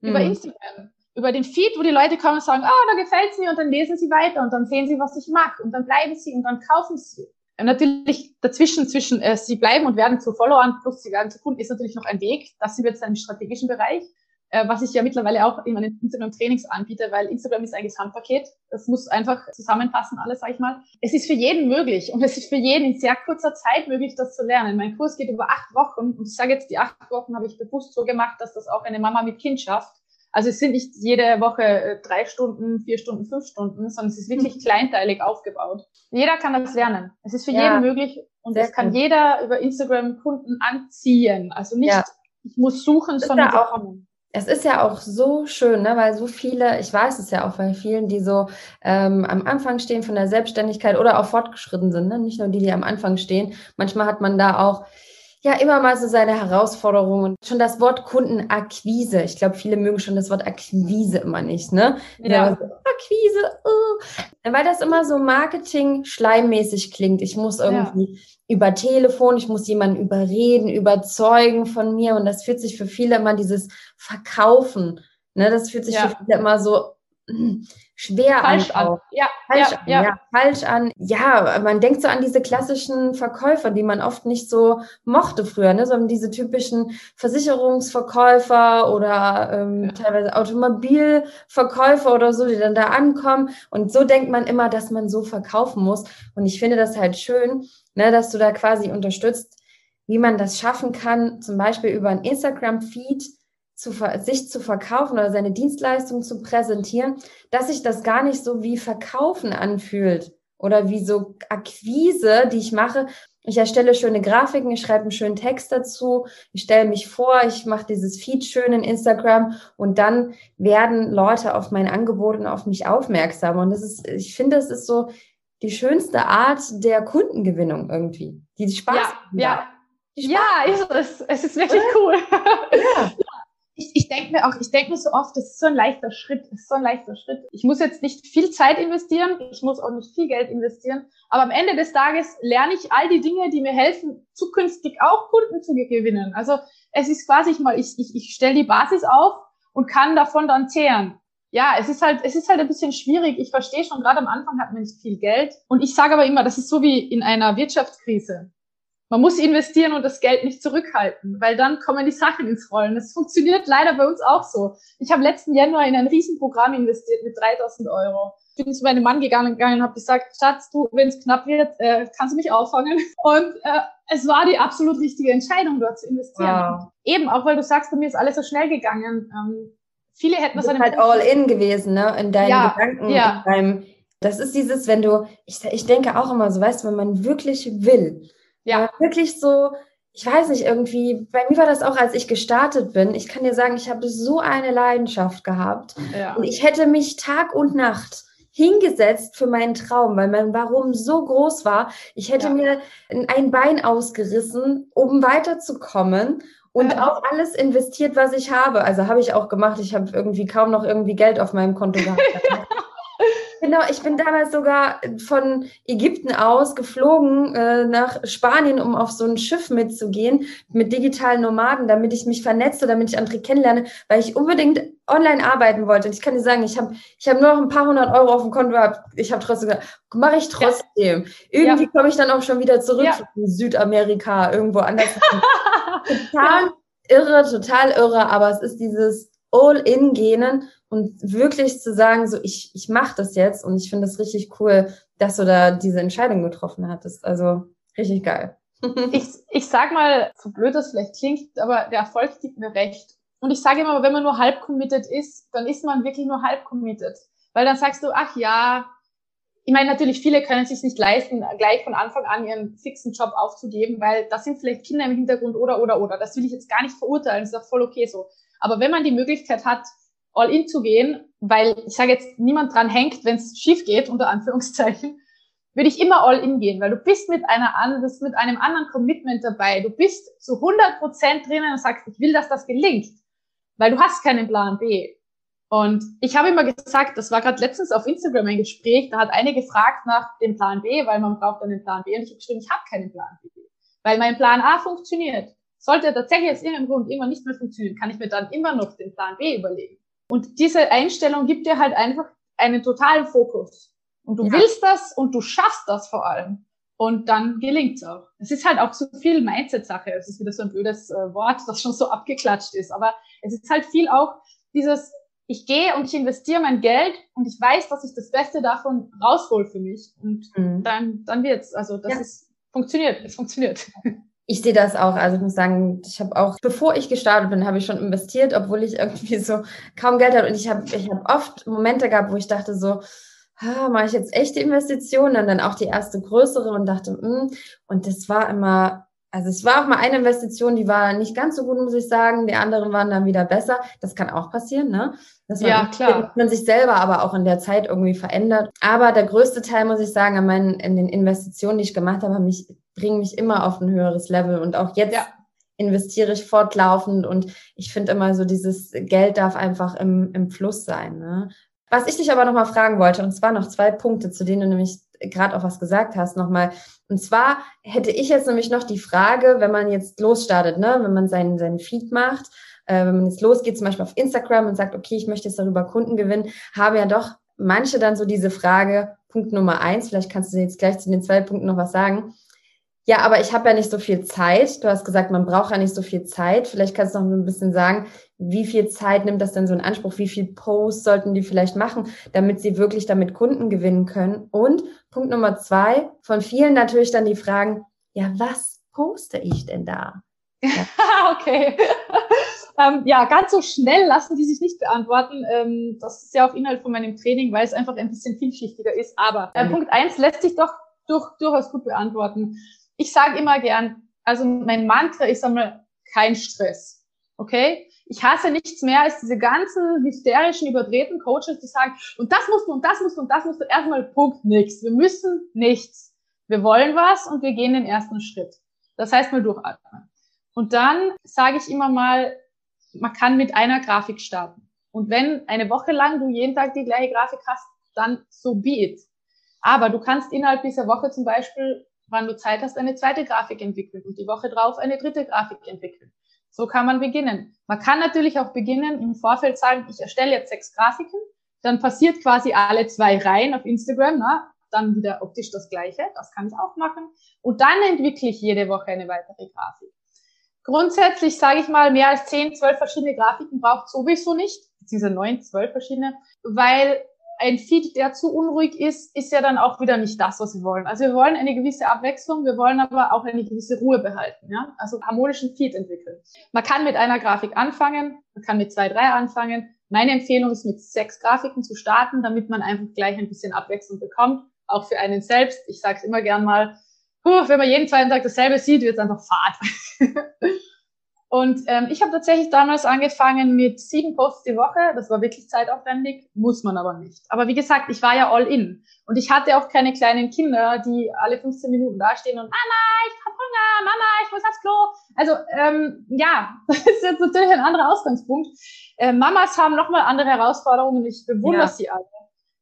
Mhm. Über Instagram. Über den Feed, wo die Leute kommen und sagen, ah, oh, da gefällt's mir und dann lesen sie weiter und dann sehen sie, was ich mache und dann bleiben sie und dann kaufen sie. Natürlich dazwischen, zwischen äh, sie bleiben und werden zu Followern plus sie werden zu Kunden, ist natürlich noch ein Weg. Das sind wir jetzt im strategischen Bereich, äh, was ich ja mittlerweile auch in meinen Instagram-Trainings anbiete, weil Instagram ist ein Gesamtpaket. Das muss einfach zusammenpassen, alles, sag ich mal. Es ist für jeden möglich und es ist für jeden in sehr kurzer Zeit möglich, das zu lernen. Mein Kurs geht über acht Wochen und ich sage jetzt, die acht Wochen habe ich bewusst so gemacht, dass das auch eine Mama mit Kind schafft also es sind nicht jede Woche äh, drei Stunden, vier Stunden, fünf Stunden, sondern es ist wirklich mhm. kleinteilig aufgebaut. Jeder kann das lernen. Es ist für ja. jeden möglich und es kann cool. jeder über Instagram Kunden anziehen. Also nicht, ja. ich muss suchen, sondern auch, es ist ja auch so schön, ne, weil so viele, ich weiß es ja auch bei vielen, die so ähm, am Anfang stehen von der Selbstständigkeit oder auch fortgeschritten sind, ne? nicht nur die, die am Anfang stehen. Manchmal hat man da auch ja immer mal so seine Herausforderungen. Schon das Wort Kundenakquise. Ich glaube, viele mögen schon das Wort Akquise immer nicht, ne? Ja. So, Akquise, uh. weil das immer so Marketing-schleimmäßig klingt. Ich muss irgendwie ja. über Telefon, ich muss jemanden überreden, überzeugen von mir. Und das fühlt sich für viele immer dieses Verkaufen. Ne, das fühlt sich ja. für viele immer so schwer falsch an. an. Ja, falsch ja, an. Ja. ja. falsch an. Ja, man denkt so an diese klassischen Verkäufer, die man oft nicht so mochte früher, ne? sondern diese typischen Versicherungsverkäufer oder ähm, teilweise Automobilverkäufer oder so, die dann da ankommen. Und so denkt man immer, dass man so verkaufen muss. Und ich finde das halt schön, ne, dass du da quasi unterstützt, wie man das schaffen kann, zum Beispiel über ein Instagram-Feed zu, sich zu verkaufen oder seine Dienstleistung zu präsentieren, dass sich das gar nicht so wie Verkaufen anfühlt oder wie so Akquise, die ich mache. Ich erstelle schöne Grafiken, ich schreibe einen schönen Text dazu, ich stelle mich vor, ich mache dieses Feed schön in Instagram und dann werden Leute auf mein Angebot und auf mich aufmerksam. Und das ist, ich finde, das ist so die schönste Art der Kundengewinnung irgendwie, die Spaß. Ja, ja. Ja, ist es. Es ist wirklich cool. Ja mir auch, ich denke mir so oft, das ist so ein leichter Schritt, das ist so ein leichter Schritt. Ich muss jetzt nicht viel Zeit investieren, ich muss auch nicht viel Geld investieren, aber am Ende des Tages lerne ich all die Dinge, die mir helfen, zukünftig auch Kunden zu gewinnen. Also es ist quasi mal, ich, ich, ich stelle die Basis auf und kann davon dann zehren. Ja, es ist halt, es ist halt ein bisschen schwierig. Ich verstehe schon, gerade am Anfang hat man nicht viel Geld. Und ich sage aber immer, das ist so wie in einer Wirtschaftskrise. Man muss investieren und das Geld nicht zurückhalten, weil dann kommen die Sachen ins Rollen. Das funktioniert leider bei uns auch so. Ich habe letzten Januar in ein Riesenprogramm investiert mit 3000 Euro. Ich bin zu meinem Mann gegangen, und habe gesagt, Schatz, du, wenn es knapp wird, äh, kannst du mich auffangen. Und äh, es war die absolut richtige Entscheidung, dort zu investieren. Wow. Eben, auch weil du sagst, bei mir ist alles so schnell gegangen. Ähm, viele hätten das an halt all in gewesen, ne? In deinen ja, Gedanken, ja. in deinem das ist dieses, wenn du, ich, ich denke auch immer so, weißt du, wenn man wirklich will, ja. Wirklich so, ich weiß nicht, irgendwie, bei mir war das auch, als ich gestartet bin. Ich kann dir sagen, ich habe so eine Leidenschaft gehabt. Ja. Und ich hätte mich Tag und Nacht, hingesetzt für meinen Traum, weil mein Warum so groß war. Ich hätte ja. mir ein Bein ausgerissen, um weiterzukommen und ja. auch alles investiert, was ich habe. Also habe ich auch gemacht. Ich habe irgendwie kaum noch irgendwie Geld auf meinem Konto gehabt. Genau, ich bin damals sogar von Ägypten aus geflogen äh, nach Spanien, um auf so ein Schiff mitzugehen mit digitalen Nomaden, damit ich mich vernetze, damit ich andere kennenlerne, weil ich unbedingt online arbeiten wollte. Und ich kann dir sagen, ich habe ich hab nur noch ein paar hundert Euro auf dem Konto gehabt. Ich habe trotzdem gesagt, mache ich trotzdem. Ja. Irgendwie ja. komme ich dann auch schon wieder zurück ja. in Südamerika, irgendwo anders. total irre, total irre, aber es ist dieses All-in-Genen und wirklich zu sagen, so ich, ich mache das jetzt und ich finde es richtig cool, dass du da diese Entscheidung getroffen hattest. Also richtig geil. ich, ich sag mal, so blöd das vielleicht klingt, aber der Erfolg gibt mir recht. Und ich sage immer, wenn man nur halb committed ist, dann ist man wirklich nur halb committed. Weil dann sagst du, ach ja, ich meine, natürlich, viele können es sich nicht leisten, gleich von Anfang an ihren fixen Job aufzugeben, weil da sind vielleicht Kinder im Hintergrund oder, oder, oder. Das will ich jetzt gar nicht verurteilen, das ist auch voll okay so. Aber wenn man die Möglichkeit hat, all in zu gehen, weil ich sage jetzt, niemand dran hängt, wenn es schief geht, unter Anführungszeichen, würde ich immer all in gehen, weil du bist mit einer an, mit einem anderen Commitment dabei. Du bist zu 100 Prozent drinnen und sagst, ich will, dass das gelingt, weil du hast keinen Plan B. Und ich habe immer gesagt, das war gerade letztens auf Instagram ein Gespräch, da hat eine gefragt nach dem Plan B, weil man braucht einen Plan B. Und ich habe geschrieben, ich habe keinen Plan B, weil mein Plan A funktioniert. Sollte tatsächlich aus irgendeinem Grund irgendwann nicht mehr funktionieren, kann ich mir dann immer noch den Plan B überlegen. Und diese Einstellung gibt dir halt einfach einen totalen Fokus. Und du ja. willst das und du schaffst das vor allem. Und dann gelingt's auch. Es ist halt auch so viel Mindset-Sache. Es ist wieder so ein blödes äh, Wort, das schon so abgeklatscht ist. Aber es ist halt viel auch dieses, ich gehe und ich investiere mein Geld und ich weiß, dass ich das Beste davon raushol für mich. Und mhm. dann, dann wird's. Also das ja. ist, funktioniert. Es funktioniert. Ich sehe das auch. Also ich muss sagen, ich habe auch, bevor ich gestartet bin, habe ich schon investiert, obwohl ich irgendwie so kaum Geld hatte. Und ich habe ich hab oft Momente gehabt, wo ich dachte so, ah, mache ich jetzt echte Investitionen? Und dann auch die erste größere und dachte, mh. Hm. und das war immer, also es war auch mal eine Investition, die war nicht ganz so gut, muss ich sagen. Die anderen waren dann wieder besser. Das kann auch passieren, ne? Dass man, ja, klar. man sich selber aber auch in der Zeit irgendwie verändert. Aber der größte Teil, muss ich sagen, an meinen, in den Investitionen, die ich gemacht habe, mich, bringen mich immer auf ein höheres Level. Und auch jetzt ja. investiere ich fortlaufend und ich finde immer so, dieses Geld darf einfach im, im Fluss sein. Ne? Was ich dich aber nochmal fragen wollte, und zwar noch zwei Punkte, zu denen du nämlich gerade auch was gesagt hast, nochmal. Und zwar hätte ich jetzt nämlich noch die Frage, wenn man jetzt losstartet, ne, wenn man seinen, seinen Feed macht, äh, wenn man jetzt losgeht, zum Beispiel auf Instagram und sagt, okay, ich möchte jetzt darüber Kunden gewinnen, haben ja doch manche dann so diese Frage, Punkt Nummer eins, vielleicht kannst du jetzt gleich zu den zwei Punkten noch was sagen. Ja, aber ich habe ja nicht so viel Zeit. Du hast gesagt, man braucht ja nicht so viel Zeit. Vielleicht kannst du noch ein bisschen sagen, wie viel Zeit nimmt das denn so in Anspruch? Wie viel Posts sollten die vielleicht machen, damit sie wirklich damit Kunden gewinnen können? Und Punkt Nummer zwei, von vielen natürlich dann die Fragen, ja, was poste ich denn da? Ja. okay. ähm, ja, ganz so schnell lassen die sich nicht beantworten. Ähm, das ist ja auch Inhalt von meinem Training, weil es einfach ein bisschen vielschichtiger ist. Aber äh, Punkt eins lässt sich doch durch, durchaus gut beantworten. Ich sage immer gern, also mein Mantra ist einmal kein Stress. Okay? Ich hasse nichts mehr als diese ganzen hysterischen, überdrehten Coaches, die sagen, und das musst du, und das musst du, und das musst du. Erstmal Punkt, nichts. Wir müssen nichts. Wir wollen was und wir gehen den ersten Schritt. Das heißt mal durchatmen. Und dann sage ich immer mal, man kann mit einer Grafik starten. Und wenn eine Woche lang du jeden Tag die gleiche Grafik hast, dann so be it. Aber du kannst innerhalb dieser Woche zum Beispiel, wann du Zeit hast, eine zweite Grafik entwickeln und die Woche drauf eine dritte Grafik entwickeln. So kann man beginnen. Man kann natürlich auch beginnen, im Vorfeld sagen, ich erstelle jetzt sechs Grafiken, dann passiert quasi alle zwei Reihen auf Instagram, na, dann wieder optisch das Gleiche, das kann ich auch machen. Und dann entwickle ich jede Woche eine weitere Grafik. Grundsätzlich sage ich mal, mehr als zehn, zwölf verschiedene Grafiken braucht sowieso nicht, beziehungsweise neun, zwölf verschiedene, weil ein Feed, der zu unruhig ist, ist ja dann auch wieder nicht das, was wir wollen. Also wir wollen eine gewisse Abwechslung, wir wollen aber auch eine gewisse Ruhe behalten, ja. Also harmonischen Feed entwickeln. Man kann mit einer Grafik anfangen, man kann mit zwei, drei anfangen. Meine Empfehlung ist, mit sechs Grafiken zu starten, damit man einfach gleich ein bisschen Abwechslung bekommt, auch für einen selbst. Ich sage es immer gern mal, puh, wenn man jeden zweiten Tag dasselbe sieht, wird es einfach fad. Und ähm, ich habe tatsächlich damals angefangen mit sieben Posts die Woche. Das war wirklich zeitaufwendig, muss man aber nicht. Aber wie gesagt, ich war ja all in. Und ich hatte auch keine kleinen Kinder, die alle 15 Minuten dastehen und Mama, ich hab Hunger, Mama, ich muss aufs Klo. Also ähm, ja, das ist jetzt natürlich ein anderer Ausgangspunkt. Äh, Mamas haben nochmal andere Herausforderungen. Ich bewundere ja. sie alle.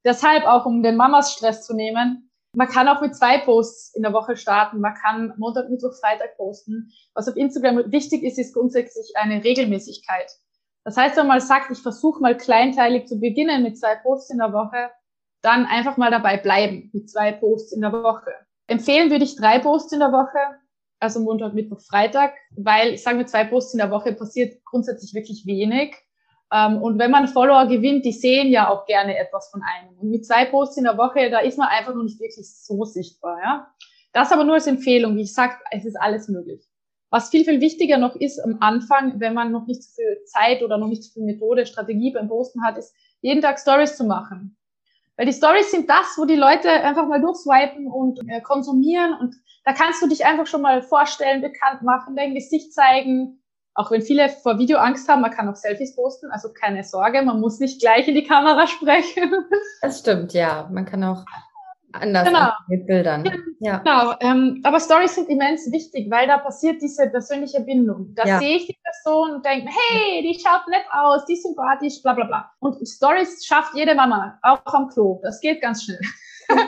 Deshalb auch, um den Mamas Stress zu nehmen, man kann auch mit zwei Posts in der Woche starten. Man kann Montag, Mittwoch, Freitag posten. Was auf Instagram wichtig ist, ist grundsätzlich eine Regelmäßigkeit. Das heißt, wenn man sagt, ich versuche mal kleinteilig zu beginnen mit zwei Posts in der Woche, dann einfach mal dabei bleiben mit zwei Posts in der Woche. Empfehlen würde ich drei Posts in der Woche, also Montag, Mittwoch, Freitag, weil ich sage mit zwei Posts in der Woche passiert grundsätzlich wirklich wenig. Ähm, und wenn man Follower gewinnt, die sehen ja auch gerne etwas von einem. Und mit zwei Posts in der Woche, da ist man einfach noch nicht wirklich so sichtbar. Ja? Das aber nur als Empfehlung. Wie ich sage, es ist alles möglich. Was viel, viel wichtiger noch ist am Anfang, wenn man noch nicht so viel Zeit oder noch nicht so viel Methode, Strategie beim Posten hat, ist jeden Tag Stories zu machen. Weil die Stories sind das, wo die Leute einfach mal durchswipen und äh, konsumieren und da kannst du dich einfach schon mal vorstellen, bekannt machen, dein Gesicht zeigen, auch wenn viele vor Video Angst haben, man kann auch Selfies posten, also keine Sorge, man muss nicht gleich in die Kamera sprechen. Das stimmt, ja. Man kann auch anders genau. mit Bildern. Ja. Genau. Ähm, aber Stories sind immens wichtig, weil da passiert diese persönliche Bindung. Da ja. sehe ich die Person und denke, hey, die schaut nett aus, die ist sympathisch, bla bla bla. Und Stories schafft jede Mama, auch am Klo. Das geht ganz schnell.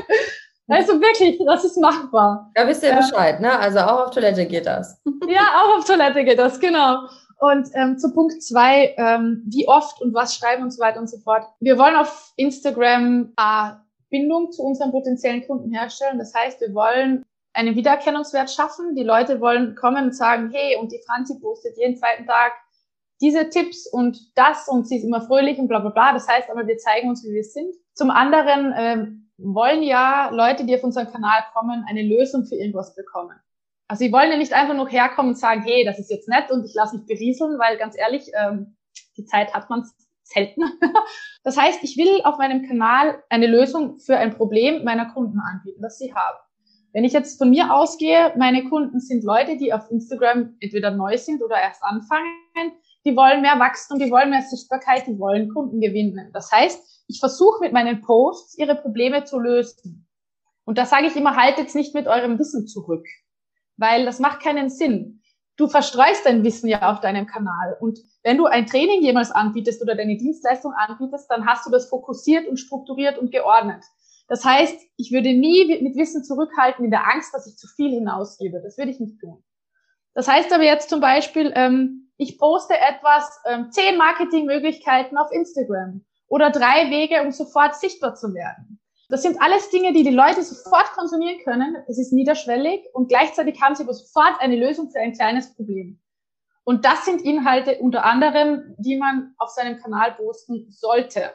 Also wirklich, das ist machbar. Da wisst ihr ja Bescheid, ne? Also auch auf Toilette geht das. Ja, auch auf Toilette geht das, genau. Und ähm, zu Punkt zwei, ähm, wie oft und was schreiben und so weiter und so fort. Wir wollen auf Instagram äh, Bindung zu unseren potenziellen Kunden herstellen. Das heißt, wir wollen einen Wiedererkennungswert schaffen. Die Leute wollen kommen und sagen, hey, und die Franzi postet jeden zweiten Tag diese Tipps und das und sie ist immer fröhlich und bla bla bla. Das heißt aber, wir zeigen uns, wie wir sind. Zum anderen ähm, wollen ja Leute, die auf unseren Kanal kommen, eine Lösung für irgendwas bekommen. Also sie wollen ja nicht einfach nur herkommen und sagen, hey, das ist jetzt nett und ich lasse mich berieseln, weil ganz ehrlich, ähm, die Zeit hat man selten. das heißt, ich will auf meinem Kanal eine Lösung für ein Problem meiner Kunden anbieten, das sie haben. Wenn ich jetzt von mir ausgehe, meine Kunden sind Leute, die auf Instagram entweder neu sind oder erst anfangen, die wollen mehr Wachstum, die wollen mehr Sichtbarkeit, die wollen Kunden gewinnen. Das heißt, ich versuche mit meinen Posts ihre Probleme zu lösen. Und da sage ich immer, haltet nicht mit eurem Wissen zurück, weil das macht keinen Sinn. Du verstreust dein Wissen ja auf deinem Kanal. Und wenn du ein Training jemals anbietest oder deine Dienstleistung anbietest, dann hast du das fokussiert und strukturiert und geordnet. Das heißt, ich würde nie mit Wissen zurückhalten in der Angst, dass ich zu viel hinausgebe. Das würde ich nicht tun. Das heißt aber jetzt zum Beispiel, ähm, ich poste etwas, ähm, zehn Marketingmöglichkeiten auf Instagram oder drei Wege, um sofort sichtbar zu werden. Das sind alles Dinge, die die Leute sofort konsumieren können. Es ist niederschwellig und gleichzeitig haben sie aber sofort eine Lösung für ein kleines Problem. Und das sind Inhalte unter anderem, die man auf seinem Kanal posten sollte.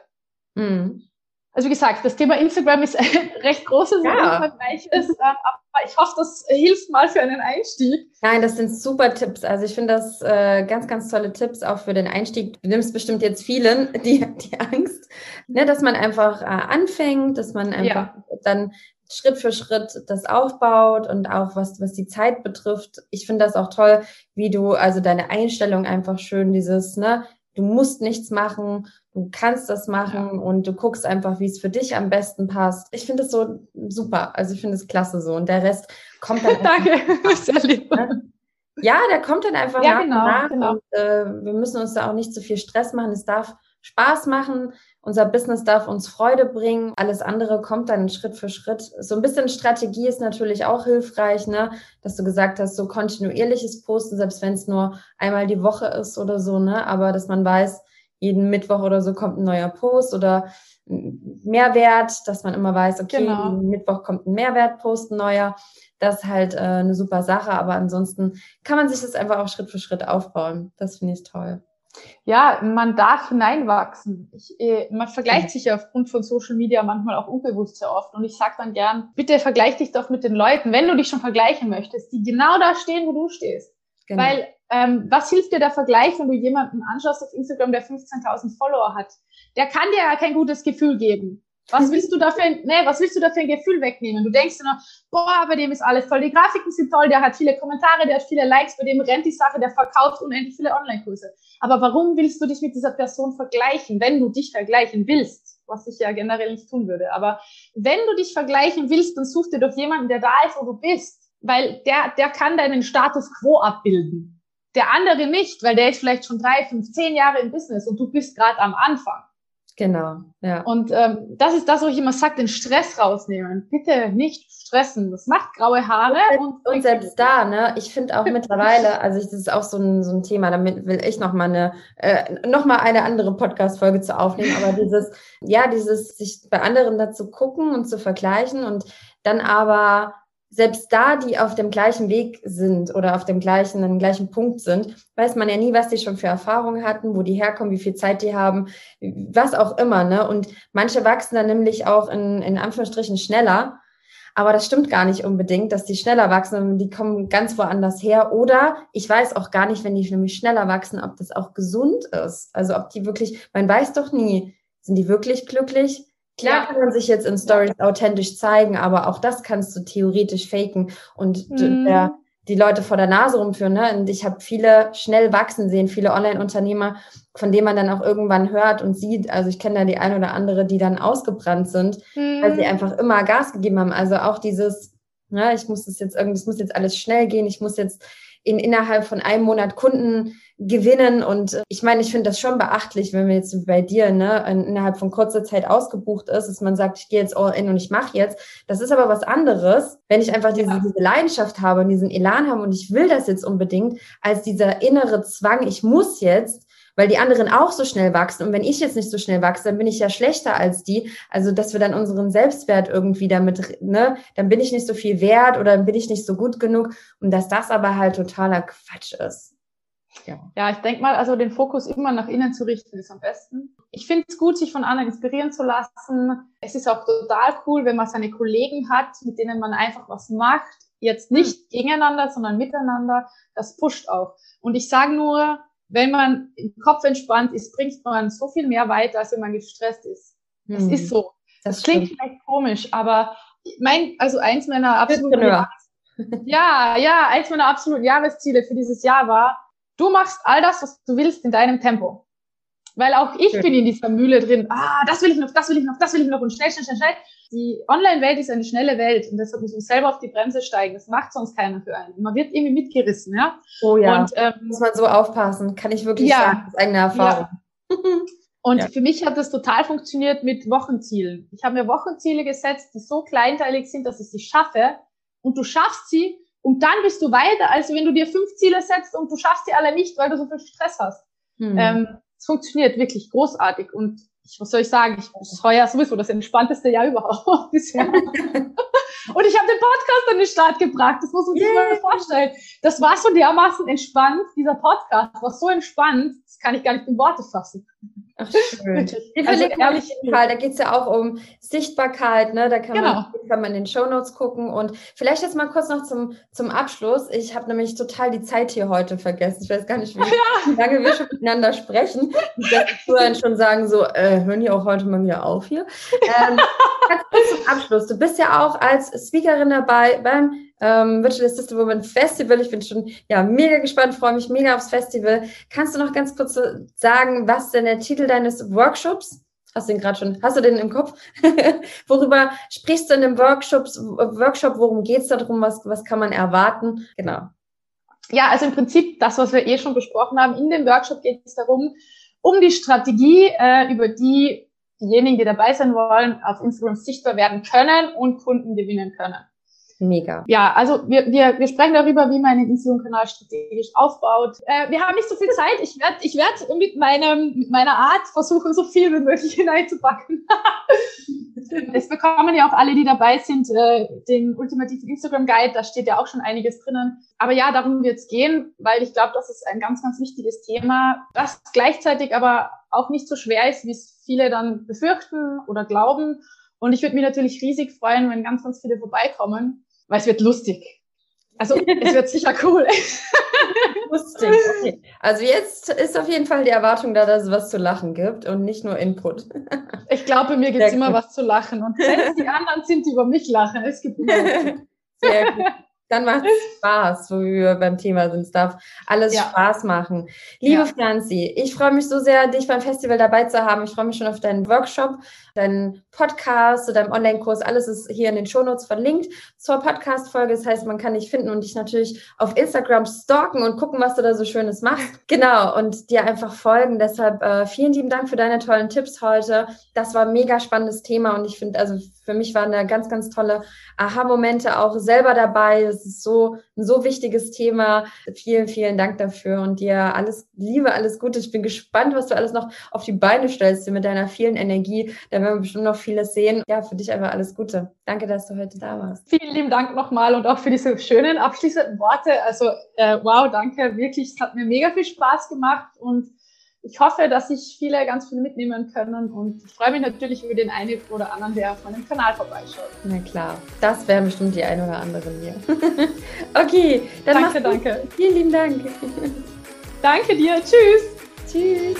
Mhm. Also wie gesagt, das Thema Instagram ist ein recht großes ja. umfangreiches, ähm, aber ich hoffe, das hilft mal für einen Einstieg. Nein, das sind super Tipps. Also ich finde das äh, ganz, ganz tolle Tipps auch für den Einstieg. Du nimmst bestimmt jetzt vielen die, die Angst, ne, dass man einfach äh, anfängt, dass man einfach ja. dann Schritt für Schritt das aufbaut und auch was, was die Zeit betrifft. Ich finde das auch toll, wie du, also deine Einstellung einfach schön, dieses, ne, du musst nichts machen, du kannst das machen ja. und du guckst einfach, wie es für dich am besten passt. Ich finde es so super. Also ich finde es klasse so. Und der Rest kommt dann. Danke, sehr lieb. Ne? Ja, der kommt dann einfach ja, nach genau, nach. Genau. Und, äh, wir müssen uns da auch nicht zu viel Stress machen. Es darf Spaß machen. Unser Business darf uns Freude bringen. Alles andere kommt dann Schritt für Schritt. So ein bisschen Strategie ist natürlich auch hilfreich, ne? Dass du gesagt hast, so kontinuierliches Posten, selbst wenn es nur einmal die Woche ist oder so, ne? Aber dass man weiß, jeden Mittwoch oder so kommt ein neuer Post oder Mehrwert, dass man immer weiß, okay, genau. Mittwoch kommt ein Mehrwertpost, ein neuer. Das ist halt äh, eine super Sache, aber ansonsten kann man sich das einfach auch Schritt für Schritt aufbauen. Das finde ich toll. Ja, man darf hineinwachsen. Ich, äh, man vergleicht sich ja aufgrund von Social Media manchmal auch unbewusst sehr oft. Und ich sage dann gern, bitte vergleich dich doch mit den Leuten, wenn du dich schon vergleichen möchtest, die genau da stehen, wo du stehst. Genau. Weil ähm, was hilft dir der Vergleich, wenn du jemanden anschaust auf Instagram, der 15.000 Follower hat? Der kann dir ja kein gutes Gefühl geben. Was willst du dafür, nee, was willst du dafür ein Gefühl wegnehmen? Du denkst dir noch, boah, bei dem ist alles toll, die Grafiken sind toll, der hat viele Kommentare, der hat viele Likes, bei dem rennt die Sache, der verkauft unendlich viele Online-Kurse. Aber warum willst du dich mit dieser Person vergleichen, wenn du dich vergleichen willst? Was ich ja generell nicht tun würde. Aber wenn du dich vergleichen willst, dann such dir doch jemanden, der da ist, wo du bist. Weil der, der kann deinen Status quo abbilden. Der andere nicht, weil der ist vielleicht schon drei, fünf, zehn Jahre im Business und du bist gerade am Anfang. Genau, ja. Und ähm, das ist das, wo ich immer sage, den Stress rausnehmen. Bitte nicht stressen. Das macht graue Haare. Und, und, und selbst da, ne, ich finde auch mittlerweile, also ich, das ist auch so ein, so ein Thema, damit will ich noch mal eine, äh, noch mal eine andere Podcast-Folge zu aufnehmen, aber dieses, ja, dieses sich bei anderen dazu gucken und zu vergleichen und dann aber selbst da, die auf dem gleichen Weg sind oder auf dem gleichen, dem gleichen Punkt sind, weiß man ja nie, was die schon für Erfahrungen hatten, wo die herkommen, wie viel Zeit die haben, was auch immer, ne? Und manche wachsen dann nämlich auch in, in Anführungsstrichen schneller. Aber das stimmt gar nicht unbedingt, dass die schneller wachsen, die kommen ganz woanders her. Oder ich weiß auch gar nicht, wenn die nämlich schneller wachsen, ob das auch gesund ist. Also ob die wirklich, man weiß doch nie, sind die wirklich glücklich? Klar ja. kann man sich jetzt in Stories authentisch zeigen, aber auch das kannst du theoretisch faken und mhm. der, die Leute vor der Nase rumführen. Ne? Und ich habe viele schnell wachsen sehen, viele Online-Unternehmer, von denen man dann auch irgendwann hört und sieht. Also ich kenne da die ein oder andere, die dann ausgebrannt sind, mhm. weil sie einfach immer Gas gegeben haben. Also auch dieses, ne, ich muss das jetzt irgendwie, es muss jetzt alles schnell gehen, ich muss jetzt in, innerhalb von einem Monat Kunden gewinnen. Und äh, ich meine, ich finde das schon beachtlich, wenn man jetzt bei dir ne, innerhalb von kurzer Zeit ausgebucht ist, dass man sagt, ich gehe jetzt all in und ich mache jetzt. Das ist aber was anderes, wenn ich einfach diese, ja. diese Leidenschaft habe und diesen Elan habe und ich will das jetzt unbedingt, als dieser innere Zwang, ich muss jetzt weil die anderen auch so schnell wachsen. Und wenn ich jetzt nicht so schnell wachse, dann bin ich ja schlechter als die. Also, dass wir dann unseren Selbstwert irgendwie damit, ne, dann bin ich nicht so viel wert oder dann bin ich nicht so gut genug. Und dass das aber halt totaler Quatsch ist. Ja, ja ich denke mal, also den Fokus immer nach innen zu richten, ist am besten. Ich finde es gut, sich von anderen inspirieren zu lassen. Es ist auch total cool, wenn man seine Kollegen hat, mit denen man einfach was macht. Jetzt nicht gegeneinander, sondern miteinander. Das pusht auch. Und ich sage nur, wenn man im Kopf entspannt ist, bringt man so viel mehr weiter, als wenn man gestresst ist. Das hm. ist so. Das, das klingt vielleicht komisch, aber mein, also eins meiner absoluten, ja, ja, eins meiner absoluten Jahresziele für dieses Jahr war, du machst all das, was du willst in deinem Tempo. Weil auch ich bin in dieser Mühle drin, ah, das will ich noch, das will ich noch, das will ich noch und schnell, schnell, schnell, schnell die Online-Welt ist eine schnelle Welt und deshalb muss man selber auf die Bremse steigen. Das macht sonst keiner für einen. Man wird irgendwie mitgerissen, ja. Oh ja. Und, ähm, muss man so aufpassen, kann ich wirklich ja, sagen, aus eigener Erfahrung. Ja. Und ja. für mich hat das total funktioniert mit Wochenzielen. Ich habe mir Wochenziele gesetzt, die so kleinteilig sind, dass ich sie schaffe. Und du schaffst sie und dann bist du weiter, als wenn du dir fünf Ziele setzt und du schaffst sie alle nicht, weil du so viel Stress hast. Hm. Ähm, es funktioniert wirklich großartig. Und ich, was soll ich sagen, ich, das war ja sowieso das entspannteste Jahr überhaupt bisher. Und ich habe den Podcast an den Start gebracht. Das muss man sich yeah. mal vorstellen. Das war so dermaßen entspannt. Dieser Podcast war so entspannt. Das kann ich gar nicht in Worte fassen. Ach, schön. Die also ehrlich, Fall, da geht es ja auch um Sichtbarkeit, ne? Da kann genau. man kann man in den Show Notes gucken. Und vielleicht jetzt mal kurz noch zum, zum Abschluss. Ich habe nämlich total die Zeit hier heute vergessen. Ich weiß gar nicht, wie, ja. lange wir schon miteinander sprechen. Ich werde schon sagen, so, äh, hören die auch heute mal wieder auf hier. Ähm, kurz zum Abschluss. Du bist ja auch als Speakerin dabei beim ähm, Virtual Assistant Woman Festival. Ich bin schon ja mega gespannt, freue mich mega aufs Festival. Kannst du noch ganz kurz sagen, was denn der Titel deines Workshops? Hast du den gerade schon? Hast du den im Kopf? Worüber sprichst du in dem Workshops, Workshop? Worum geht's da drum? Was, was kann man erwarten? Genau. Ja, also im Prinzip das, was wir eh schon besprochen haben. In dem Workshop geht es darum, um die Strategie, äh, über die diejenigen, die dabei sein wollen, auf Instagram sichtbar werden können und Kunden gewinnen können. Mega. Ja, also wir, wir, wir sprechen darüber, wie man den Instagram-Kanal strategisch aufbaut. Äh, wir haben nicht so viel Zeit. Ich werde ich werd mit, meinem, mit meiner Art versuchen, so viel wie möglich hineinzupacken. es bekommen ja auch alle, die dabei sind, äh, den ultimativen Instagram-Guide. Da steht ja auch schon einiges drinnen. Aber ja, darum wird es gehen, weil ich glaube, das ist ein ganz, ganz wichtiges Thema, das gleichzeitig aber auch nicht so schwer ist, wie es viele dann befürchten oder glauben. Und ich würde mich natürlich riesig freuen, wenn ganz, ganz viele vorbeikommen weil es wird lustig. Also es wird sicher cool. Lustig. Okay. Also jetzt ist auf jeden Fall die Erwartung da, dass es was zu lachen gibt und nicht nur Input. Ich glaube, mir gibt es immer was zu lachen. Und es die anderen sind, die über mich lachen, es gibt immer was. Sehr gut dann macht es Spaß, wo wir beim Thema sind. Es darf alles ja. Spaß machen. Liebe ja. Franzi, ich freue mich so sehr, dich beim Festival dabei zu haben. Ich freue mich schon auf deinen Workshop, deinen Podcast, zu deinem Online-Kurs. Alles ist hier in den Shownotes verlinkt zur Podcast-Folge. Das heißt, man kann dich finden und dich natürlich auf Instagram stalken und gucken, was du da so Schönes machst. Genau, und dir einfach folgen. Deshalb äh, vielen lieben Dank für deine tollen Tipps heute. Das war ein mega spannendes Thema und ich finde, also für mich waren da ganz, ganz tolle Aha-Momente auch selber dabei. Es ist so ein so wichtiges Thema. Vielen, vielen Dank dafür und dir alles Liebe, alles Gute. Ich bin gespannt, was du alles noch auf die Beine stellst mit deiner vielen Energie. Da werden wir bestimmt noch vieles sehen. Ja, für dich einfach alles Gute. Danke, dass du heute da warst. Vielen lieben Dank nochmal und auch für diese schönen abschließenden Worte. Also äh, wow, danke. Wirklich, es hat mir mega viel Spaß gemacht und ich hoffe, dass sich viele ganz viel mitnehmen können und ich freue mich natürlich über den einen oder anderen, der auf meinem Kanal vorbeischaut. Na klar, das wären bestimmt die ein oder anderen hier. okay, dann danke, danke. Vielen lieben Dank. danke dir. Tschüss. Tschüss.